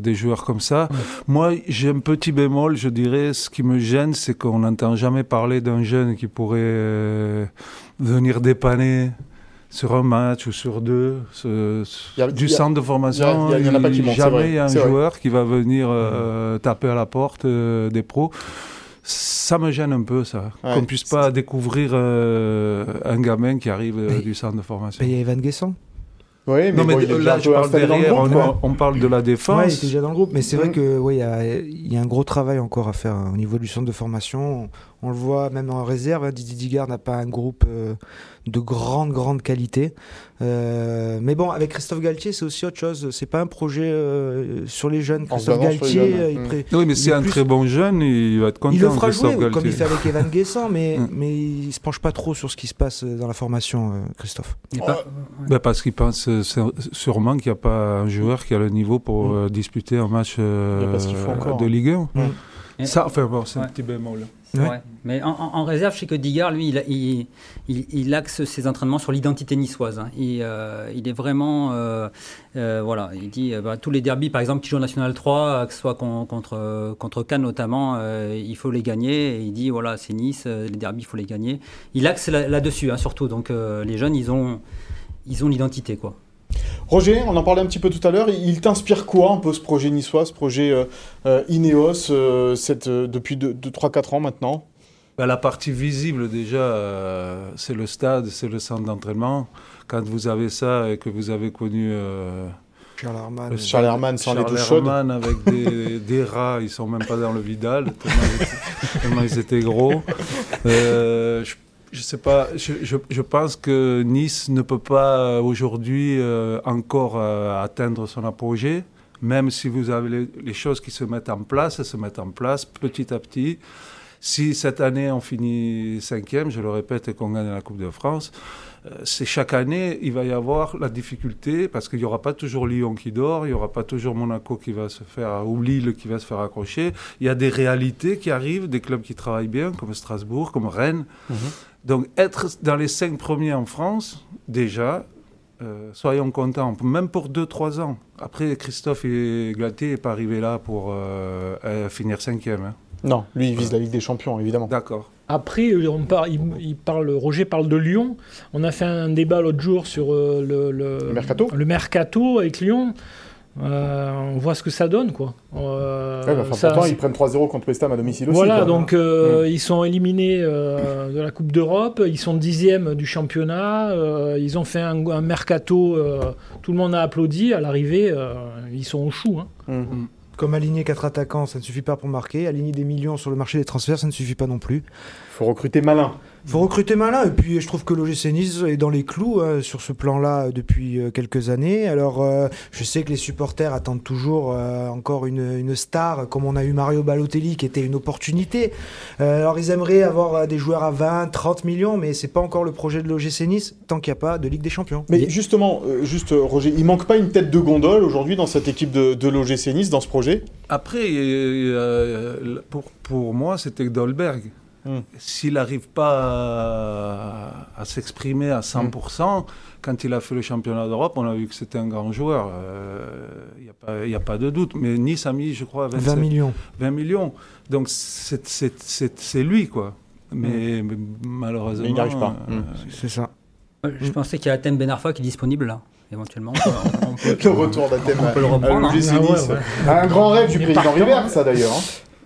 des joueurs comme ça, moi, j'ai un petit bémol, je dirais, ce qui me gêne, c'est qu'on n'entend jamais parler d'un jeune qui pourrait venir dépanner sur un match ou sur deux, du centre de formation, il n'y a, pas qui jamais un joueur qui va venir euh, taper à la porte euh, des pros. Ça me gêne un peu, ça. Qu'on ne puisse pas découvrir euh, un gamin qui arrive du centre de formation. Il y a Evan Guessant. Oui, mais, là, je parle derrière, on, parle de la défense. Oui, il était déjà dans le groupe, mais c'est vrai mm. que il y, a un gros travail encore à faire au niveau du centre de formation. On, le voit même en réserve, hein, Didier Digard n'a pas un groupe de grande, grande qualité. Euh, mais bon, avec Christophe Galtier, c'est aussi autre chose. C'est pas un projet euh, sur les jeunes. Christophe Galtier, euh, il mmh. Oui, mais c'est un très bon jeune, il va être content. Il le fera jouer, comme il fait avec Evan Guessant, mais, mmh. mais il se penche pas trop sur ce qui se passe dans la formation, Christophe. Pas... Ben, parce qu'il pense sûrement qu'il n'y a pas un joueur qui a le niveau pour mmh. disputer un match de Ligue 1. Ça, enfin bon, c'est un petit bémol. Mais en, réserve, je sais que Digard, lui, il, il, axe ses entraînements sur l'identité niçoise. Hein. Euh, il, est vraiment. Euh, euh, voilà, il dit bah, tous les derbys, par exemple, qui jouent en National 3, que ce soit contre, contre Cannes notamment, il faut les gagner. Et il dit voilà, c'est Nice, les derbys, il faut les gagner. Il axe là-dessus, hein, surtout. Donc les jeunes, ils ont ils ont l'identité, quoi. Roger, on en parlait un petit peu tout à l'heure. Il t'inspire quoi un peu ce projet niçois, ce projet euh, euh, Ineos, euh, cette, depuis 3-4 ans maintenant? Bah, La partie visible déjà, c'est le stade, c'est le centre d'entraînement. Quand vous avez ça et que vous avez connu... Charles Herman. Charles Herman sans les douches chaudes. avec des, des, rats, ils sont même pas dans le Vidal, tellement, ils étaient gros. je je sais pas, je, je, pense que Nice ne peut pas euh, aujourd'hui euh, encore euh, atteindre son apogée, même si vous avez les, choses qui se mettent en place, elles se mettent en place petit à petit. Si cette année on finit cinquième, je le répète, et qu'on gagne la Coupe de France, euh, c'est chaque année, il va y avoir la difficulté parce qu'il n'y aura pas toujours Lyon qui dort, il n'y aura pas toujours Monaco qui va se faire, ou Lille qui va se faire accrocher. Il y a des réalités qui arrivent, des clubs qui travaillent bien, comme Strasbourg, comme Rennes. Mhm. Donc être dans les cinq premiers en France, déjà, euh, soyons contents, même pour 2-3 ans. Après, Christophe et Glaté n'est pas arrivé là pour euh, finir cinquième. Hein. Non, lui, il vise la Ligue des Champions, évidemment. D'accord. Après, on il, parle, Roger parle de Lyon. On a fait un débat l'autre jour sur euh, le, le, mercato. le mercato avec Lyon. Euh, on voit ce que ça donne, quoi. Euh, ouais, bah, pourtant, ils prennent 3-0 contre West Ham à domicile aussi. Voilà, donc mm. ils sont éliminés de la Coupe d'Europe, ils sont dixièmes du championnat, ils ont fait un, mercato, tout le monde a applaudi, à l'arrivée, ils sont au chou. Hein. Mm. Mm. Comme aligner quatre attaquants, ça ne suffit pas pour marquer. Aligner des millions sur le marché des transferts, ça ne suffit pas non plus. Il faut recruter malin faut recruter malin. Et puis, je trouve que l'OGC Nice est dans les clous hein, sur ce plan-là depuis euh, quelques années. Alors, euh, je sais que les supporters attendent toujours euh, encore une, une, star, comme on a eu Mario Balotelli, qui était une opportunité. alors, ils aimeraient avoir des joueurs à 20, 30 millions, mais c'est pas encore le projet de l'OGC Nice tant qu'il n'y a pas de Ligue des Champions. Mais justement, juste Roger, il manque pas une tête de gondole aujourd'hui dans cette équipe de, de l'OGC Nice, dans ce projet? Après, pour, pour moi, c'était Dolberg. S'il n'arrive pas à, s'exprimer à 100%, quand il a fait le championnat d'Europe, on a vu que c'était un grand joueur. Il euh, n'y a, pas de doute. Mais Nice a mis, je crois, 20 millions. 20 millions. Donc c'est lui, quoi. Mais, hmm. malheureusement. il n'y arrive pas. Euh, hmm. C'est ça. Je pensais qu'il y a Athènes Benarfa qui est disponible là éventuellement. On peut, le retour d'Athènes. On peut le reprendre. Hein. Ah un grand rêve du président River, ça d'ailleurs.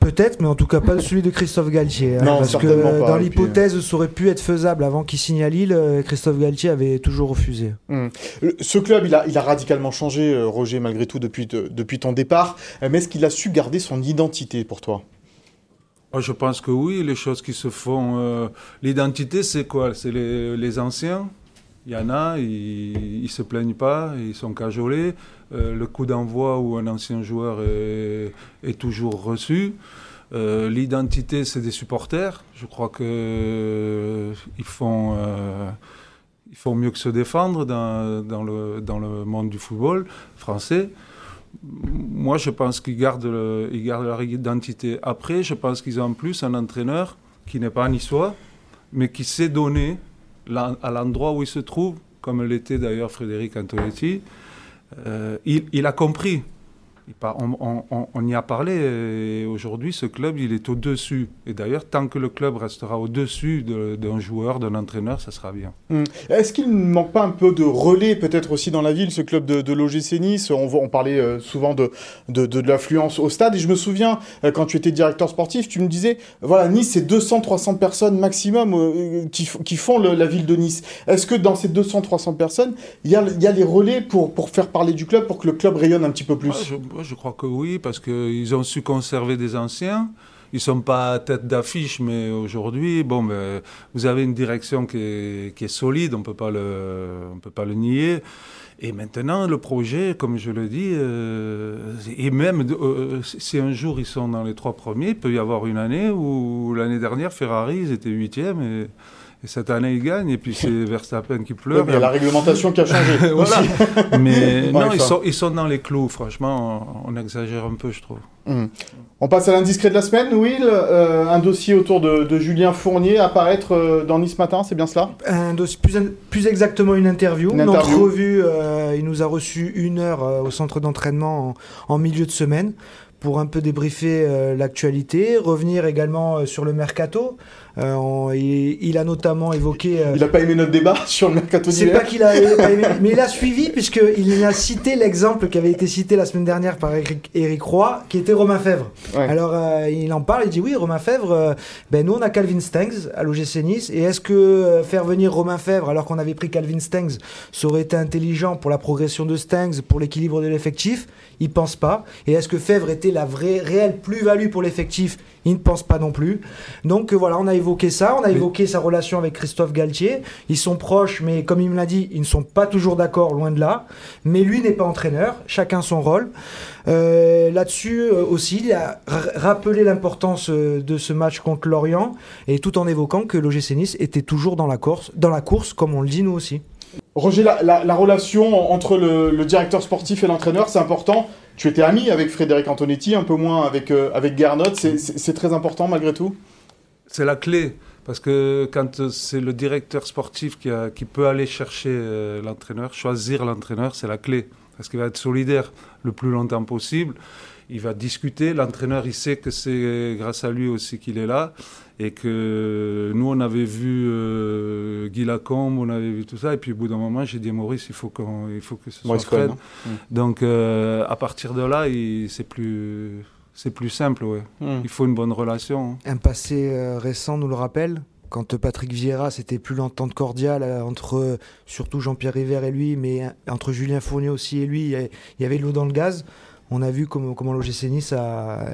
Peut-être, mais en tout cas pas celui de Christophe Galtier. Hein, parce que dans l'hypothèse, ça aurait pu être faisable avant qu'il signe à Lille. Euh, Christophe Galtier avait toujours refusé. Hum. Ce club, il a, il a radicalement changé, euh, Roger, malgré tout, depuis, depuis ton départ. Euh, mais est-ce qu'il a su garder son identité pour toi? Oh, Je pense que oui. Les choses qui se font. L'identité, c'est quoi? C'est les, les anciens? Il y en a, ils ne se plaignent pas, ils sont cajolés. Euh, le coup d'envoi où un ancien joueur est, toujours reçu. Euh, l'identité, c'est des supporters. Je crois qu'ils euh, font, ils font mieux que se défendre dans, le, monde du football français. Moi, je pense qu'ils gardent, leur identité. Après, je pense qu'ils ont en plus un entraîneur qui n'est pas niçois, mais qui sait donner à l'endroit où il se trouve, comme l'était d'ailleurs Frédéric Antonetti, euh, il, a compris on, y a parlé et aujourd'hui, ce club, il est au-dessus. Et d'ailleurs, tant que le club restera au-dessus d'un joueur, d'un entraîneur, ça sera bien. Hmm. Est-ce qu'il ne manque pas un peu de relais, peut-être aussi dans la ville, ce club de, de l'OGC Nice? On, on, parlait euh, souvent de, de, l'affluence au stade. Et je me souviens, euh, quand tu étais directeur sportif, tu me disais, voilà, Nice, c'est 200-300 personnes maximum euh, qui, qui, font la ville de Nice. Est-ce que dans ces 200-300 personnes, il y a, y a les relais pour, pour faire parler du club, pour que le club rayonne un petit peu plus? Je crois que oui, parce qu'ils ont su conserver des anciens. Ils ne sont pas tête d'affiche, mais aujourd'hui, bon, ben, vous avez une direction qui est, solide, on ne peut pas le nier. Et maintenant, le projet, comme je le dis, euh, et même euh, si un jour ils sont dans les trois premiers, il peut y avoir une année où l'année dernière, Ferrari, ils étaient huitièmes et et cette année, il gagne, et puis c'est Verstappen qui pleure. il y a la réglementation qui a changé. mais non, ils sont, ils sont dans les clous, franchement, on, exagère un peu, je trouve. Hmm. On passe à l'indiscret de la semaine, Will. Euh, un dossier autour de, Julien Fournier apparaître euh, dans Nice Matin, c'est bien cela? Un dossier, plus, plus, exactement une interview. Une, entrevue, euh, il nous a reçu une heure au centre d'entraînement en, milieu de semaine pour un peu débriefer l'actualité, revenir également sur le mercato. Euh, il, a notamment évoqué. Euh, il n'a pas aimé notre débat sur le mercato C'est pas qu'il a pas aimé, mais il a suivi puisqu'il a cité l'exemple qui avait été cité la semaine dernière par Eric, Roy, qui était Romain Fèvre. Alors euh, il en parle, il dit oui, Romain Fèvre. ben nous on a Calvin Stengs à l'OGC Nice, et est-ce que faire venir Romain Fèvre alors qu'on avait pris Calvin Stengs, ça aurait été intelligent pour la progression de Stengs, pour l'équilibre de l'effectif? Il pense pas. Et est-ce que Fèvre était la vraie réelle plus-value pour l'effectif, il ne pense pas non plus. Donc euh, voilà, on a évoqué ça, on a évoqué sa relation avec Christophe Galtier. Ils sont proches, mais comme il me l'a dit, ils ne sont pas toujours d'accord, loin de là. Mais lui n'est pas entraîneur, chacun son rôle. Euh, là-dessus euh, aussi, il a rappelé l'importance de ce match contre Lorient, et tout en évoquant que l'OGC Nice était toujours dans la course, dans la course, comme on le dit nous aussi. Roger, la, relation entre le, directeur sportif et l'entraîneur, c'est important. Tu étais ami avec Frédéric Antonetti, un peu moins avec, euh, avec Gernot. C'est très important malgré tout? C'est la clé. Parce que quand c'est le directeur sportif qui, qui peut aller chercher euh, l'entraîneur, choisir l'entraîneur, c'est la clé. Parce qu'il va être solidaire le plus longtemps possible. Il va discuter. L'entraîneur, il sait que c'est grâce à lui aussi qu'il est là et que nous on avait vu euh, Guy Lacombe, on avait vu tout ça, et puis au bout d'un moment j'ai dit Maurice, il faut, qu'on, il faut que ce soit Fred. Hein. Donc euh, à partir de là, c'est plus, c'est plus simple, ouais. Mm. Il faut une bonne relation. Hein. Un passé euh, récent nous le rappelle quand Patrick Vieira, c'était plus l'entente cordiale entre surtout Jean-Pierre River et lui, mais entre Julien Fournier aussi et lui, il y avait l'eau dans le gaz on a vu comment, comment l'OGC Nice a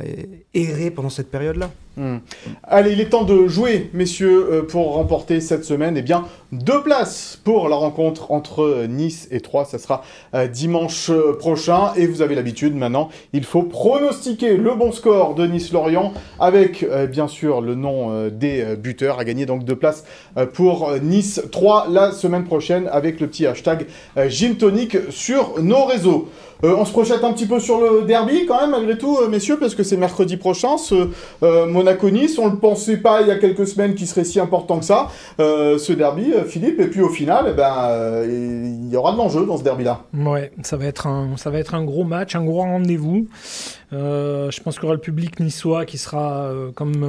erré pendant cette période-là. Hmm. Allez, il est temps de jouer, messieurs, euh, pour remporter cette semaine. Eh bien, deux places pour la rencontre entre Nice et Troyes. Ça sera euh, dimanche euh, prochain. Et vous avez l'habitude maintenant, il faut pronostiquer le bon score de Nice-Lorient avec, bien sûr, le nom des buteurs à gagner. Donc deux places pour Nice 3 la semaine prochaine avec le petit hashtag Gym sur nos réseaux. Euh, on se projette un petit peu sur le derby quand même, malgré tout, euh, messieurs, parce que c'est mercredi prochain, ce euh, Monaco-Nice. On ne le pensait pas il y a quelques semaines qu'il serait si important que ça, ce derby, Philippe. Et puis au final, eh ben, il y aura de l'enjeu dans ce derby-là. Ouais, ça va, être un, ça va être un gros match, un gros rendez-vous. je pense qu'il y aura le public niçois qui sera, comme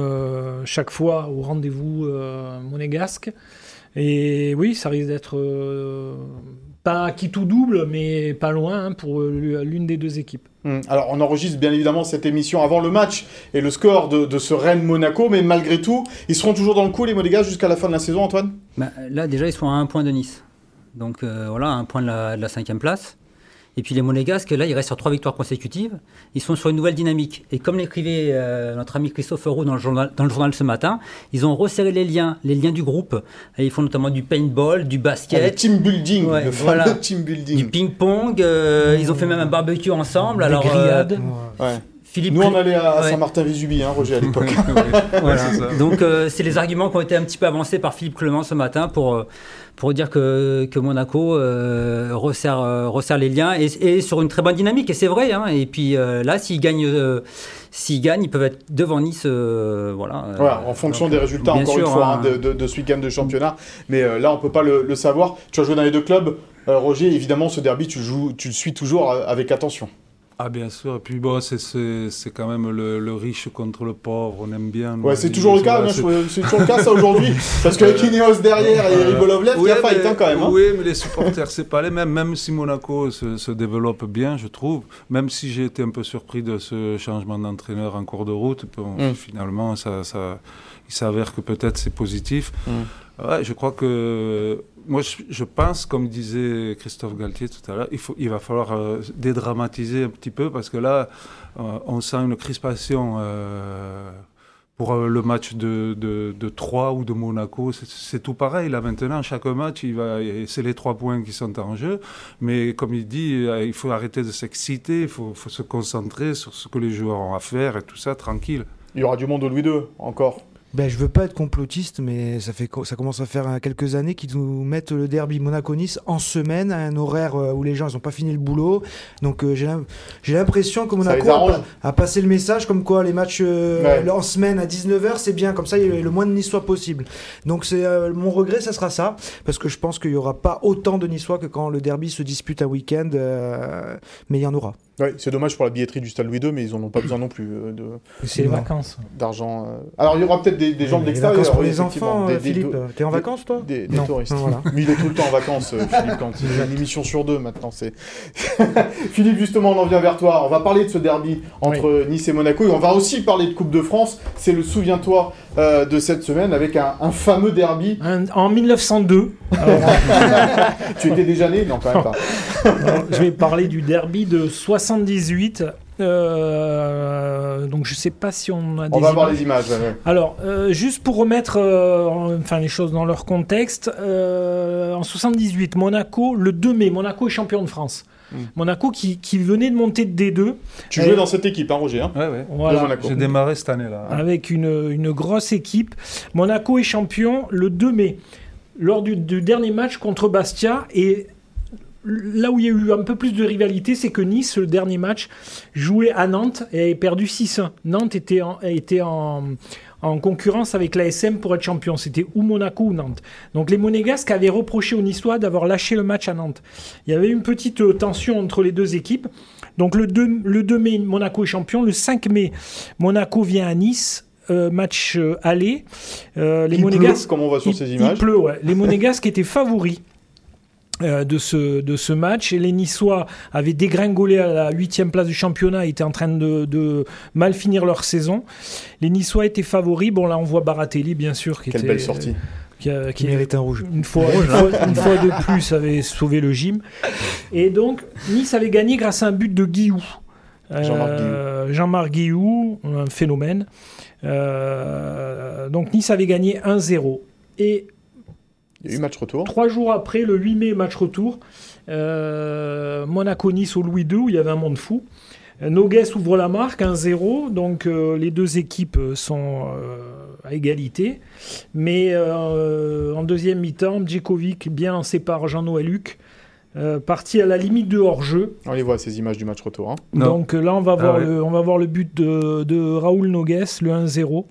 chaque fois, au rendez-vous monégasque. Et oui, ça risque d'être pas qui tout double, mais pas loin hein, pour l'une des deux équipes. Hmm. Alors, on enregistre bien évidemment cette émission avant le match et le score de, ce Rennes-Monaco, mais malgré tout, ils seront toujours dans le coup, les Monégas, jusqu'à la fin de la saison, Antoine? Bah, Là, déjà, ils sont à un point de Nice. Donc, euh, voilà, un point de la cinquième place. Et puis les Monégasques, là, ils restent sur trois victoires consécutives. Ils sont sur une nouvelle dynamique. Et comme l'écrivait euh, notre ami Christophe Roux dans le, journal, dans le journal ce matin, ils ont resserré les liens, les liens du groupe. Et ils font notamment du paintball, du basket. Ah, le team building, le voilà, team building. Du ping-pong. Euh, ils ont fait même un barbecue ensemble. Des alors, euh, ouais. Philippe Nous, on allait à Saint-Martin-Vésubie, hein, Roger, à l'époque. voilà. Donc, c'est les arguments qui ont été un petit peu avancés par Philippe Clement ce matin pour pour dire que, que Monaco euh, resserre, euh, resserre, les liens et, et, sur une très bonne dynamique. Et c'est vrai. Hein, et puis euh, là, s'ils gagnent, euh, s'ils gagnent, ils peuvent être devant Nice. voilà, voilà, en fonction des résultats, encore une fois, hein, hein, de, de, de, ce week-end de championnat. Mais là, on peut pas le, le, savoir. Tu as joué dans les deux clubs. Roger, évidemment, ce derby, tu, joues, tu le suis toujours avec attention. Ah bien sûr, et puis bon, c'est quand même le, riche contre le pauvre, on aime bien. Ouais, c'est toujours le cas, c'est toujours le cas ça aujourd'hui, parce qu'avec Ineos derrière et Ribolovlev, il y a fight hein, quand même. Hein. Oui, mais les supporters, c'est pas les mêmes, même si Monaco se, se, développe bien, je trouve, même si j'ai été un peu surpris de ce changement d'entraîneur en cours de route, mm. finalement, ça, ça, il s'avère que peut-être c'est positif. Mm. Ouais, je crois que moi, je, pense, comme disait Christophe Galtier tout à l'heure, il, il va falloir euh, dédramatiser un petit peu parce que là, euh, on sent une crispation euh, pour le match de, de, Troyes ou de Monaco. C'est tout pareil. Là, maintenant, chaque match, c'est les trois points qui sont en jeu. Mais comme il dit, il faut arrêter de s'exciter, il faut, faut se concentrer sur ce que les joueurs ont à faire et tout ça, tranquille. Il y aura du monde au Louis II, encore ben, je veux pas être complotiste, mais ça, fait, ça commence à faire quelques années qu'ils nous mettent le derby Monaco-Nice en semaine, à un horaire euh, où les gens n'ont pas fini le boulot. Donc euh, j'ai l'impression que Monaco a, passé le message comme quoi les matchs euh, en semaine à 19h, c'est bien, comme ça il y a le moins de Niçois possible. Donc c'est mon regret, ça sera ça, parce que je pense qu'il n'y aura pas autant de Niçois que quand le derby se dispute un week-end, mais il y en aura. Oui, c'est dommage pour la billetterie du Stade Louis II, mais ils n'en ont pas besoin non plus euh, de. C'est les vacances. D'argent. Euh. Alors il y aura peut-être des, gens de l'extérieur. pour les enfants, des, Philippe. T'es en vacances toi Des, touristes. Mais il est tout le temps en vacances, euh, Philippe. Quand il y a une émission sur deux maintenant, c'est. Philippe, justement, on en vient vers toi. On va parler de ce derby entre Nice et Monaco, et on va aussi parler de Coupe de France. C'est le souviens-toi de cette semaine avec un, fameux derby. en 1902. tu étais déjà né Non, quand même pas. je vais parler du derby de 78 Euh, donc je sais pas si on a des On va voir les images. ouais, ouais. Alors, euh, juste pour remettre euh, en- enfin, les choses dans leur contexte, euh, en 78, Monaco, le 2 mai, Monaco est champion de France. Monaco qui, qui venait de monter de D2. Tu jouais dans cette équipe, hein, Roger hein, Ouais, ouais. Voilà. J'ai démarré cette année-là. avec une, une grosse équipe. Monaco est champion le 2 mai, lors du, du dernier match contre Bastia. Et là où il y a eu un peu plus de rivalité, c'est que Nice, le dernier match, jouait à Nantes et avait perdu 6-1. Nantes était en, était en, en concurrence avec l'ASM pour être champion. C'était ou Monaco ou Nantes. Donc les Monégasques avaient reproché aux Niçois d'avoir lâché le match à Nantes. Il y avait une petite euh, tension entre les deux équipes. Donc le 2, le 2 mai, Monaco est champion. Le 5 mai, Monaco vient à Nice. euh, match euh, aller. Euh, les Il pleut, Monégasques, comme on voit sur il- ces il images. pleut, ouais. Les Monégasques étaient favoris. Euh, de, ce, de ce match et les Niçois avaient dégringolé à la huitième place du championnat et étaient en train de, de mal finir leur saison. Les Niçois étaient favoris. Bon là on voit Baratelli bien sûr qui Quelle était, belle sortie. qui, a- qui Qui mérite un rouge. une fois, une, fois, une fois de plus avait sauvé le gym. Et donc, Nice avait gagné grâce à un but de Guillou. Jean-Marc Euh, Jean-Marc Guillou, un phénomène. Euh, donc Nice avait gagné 1-0. Et Il y a eu match retour. trois jours après, le 8 mai, match retour, euh, Monaco-Nice au Louis II, où il y avait un monde fou. Nogues ouvre la marque, 1-0, donc euh, les deux équipes sont euh, à égalité. Mais euh, en deuxième mi-temps, Djekovic, bien lancé par Jean-Noël Luc, euh, parti à la limite de hors-jeu. On les voit ces images du match retour. hein. Donc là, on va, Ah voir ouais. le, on va voir le but de, de Raoul Nogues, le 1-0.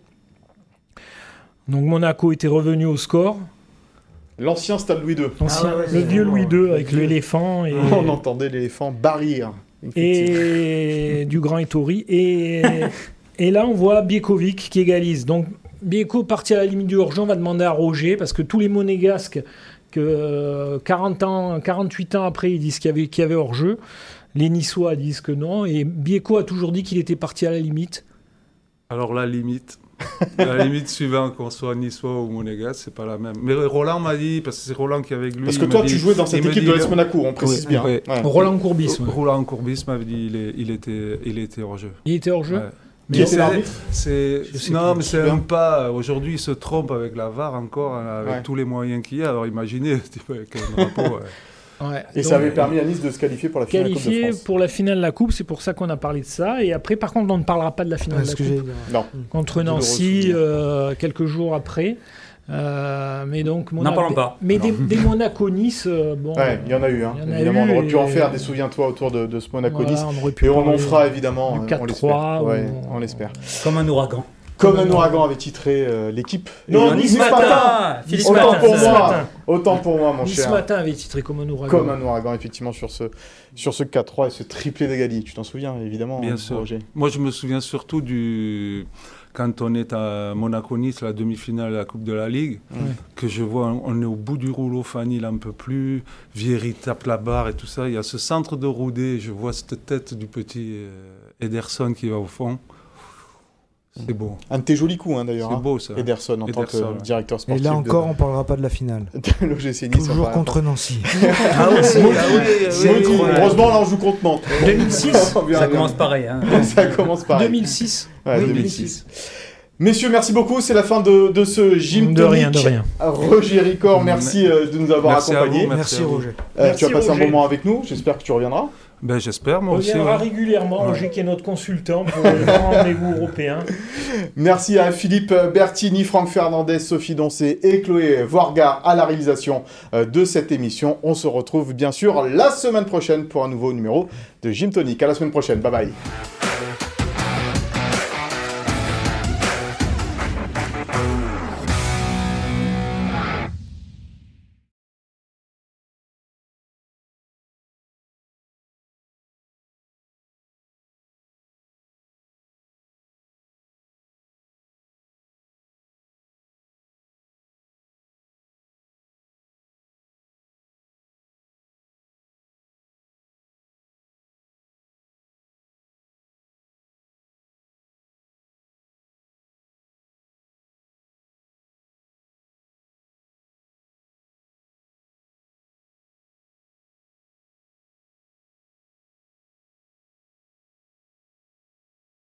Donc Monaco était revenu au score. L'ancien stade Louis II. Ah ouais, le vieux Louis II avec l'éléphant et, On entendait l'éléphant barrir. et du grand Ettori. Et, et là, on voit Biekovic qui égalise. Donc, Bieko, parti à la limite du hors on va demander à Roger, parce que tous les monégasques, que euh, 40 ans, 48 ans après, ils disent qu'il y avait, qu'il y avait hors-jeu. Les Niçois disent que non. Et Bieko a toujours dit qu'il était parti à la limite. Alors la limite, la limite suivant qu'on soit niçois ou monégasque, c'est pas la même. Mais Roland m'a dit, parce que c'est Roland qui est avec lui. Parce que toi, dit- tu jouais dans cette équipe dit, de l'AS Monaco, on précise Oui, bien. oui. Ouais. Roland Courbis. ouais. Roland Courbis m'avait dit il, est- il était, il était hors jeu. Il était hors-jeu. Ouais. Qui Mais était c'est- non, plus. mais c'est un pas. Aujourd'hui, il se trompe avec la VAR encore, hein, avec Ouais. tous les moyens qu'il y a. Alors imaginez, un drapeau. Ouais. Et Donc, ça avait permis à Nice de se qualifier pour la finale de la Coupe de qualifié France. pour la finale de la Coupe, c'est pour ça qu'on a parlé de ça. Et après, par contre, on ne parlera pas de la finale Ouais, de la Coupe. Non. contre Douloureux Nancy euh, quelques jours après. Euh, mais donc N'en parlons pas. Mais des, des Monaco-Nice, euh, bon. Ouais, il y en a eu. Hein. il y en a Évidemment, eu on aurait pu en faire des souviens-toi autour de, de ce Monaco-Nice. Voilà, on Et on en fera évidemment, on 4-3 l'espère. ou- Ouais, on l'espère. Comme un ouragan. Comme un ouragan avait titré euh, l'équipe. Non, Nice matin Philippe Autant Matin, pour moi, matin. autant pour moi, mon Nice cher. matin avait titré comme un ouragan. Comme un ouragan, effectivement, sur ce, sur ce 4-3 et ce triplé d'Egali. Tu t'en souviens, évidemment, Bien hein, sûr. Roger Moi, je me souviens surtout du quand on est à Monaco-Nice, la demi-finale de la Coupe de la Ligue, que je vois, on est au bout du rouleau, Fanny il en peut plus, Vieri tape la barre et tout ça. Il y a ce centre de Roudet, je vois cette tête du petit euh, Ederson qui va au fond. C'est beau. Un de tes jolis coups, hein, d'ailleurs. C'est hein. beau, ça. Ederson, en tant que ouais. directeur Et sportif. là de- encore, on parlera pas de la finale. de l'OGC Nice. Toujours contre Nancy. Ah ouais, ah ouais. Heureusement, là, on joue contre Nantes. 2006 Bien, Ça commence pareil. Hein. Ça commence pareil. 2006. Ouais, Oui, 2006. Messieurs, merci beaucoup. C'est la fin de, de ce gym De rien, de rien. Roger Ricor, merci euh, de nous avoir Merci à accompagnés. vous, Merci à vous. Roger. Euh, Merci, tu as passé Roger. un moment avec nous. J'espère que tu reviendras. Ben, j'espère, moi On aussi. reviendra ouais. régulièrement, Roger qui est notre consultant pour les grands rendez-vous européens. Merci à Philippe Bertini, Franck Fernandez, Sophie Doncé et Chloé Voirga à la réalisation euh, de cette émission. On se retrouve bien sûr la semaine prochaine pour un nouveau numéro de Gym Tonic. À la semaine prochaine. Bye bye.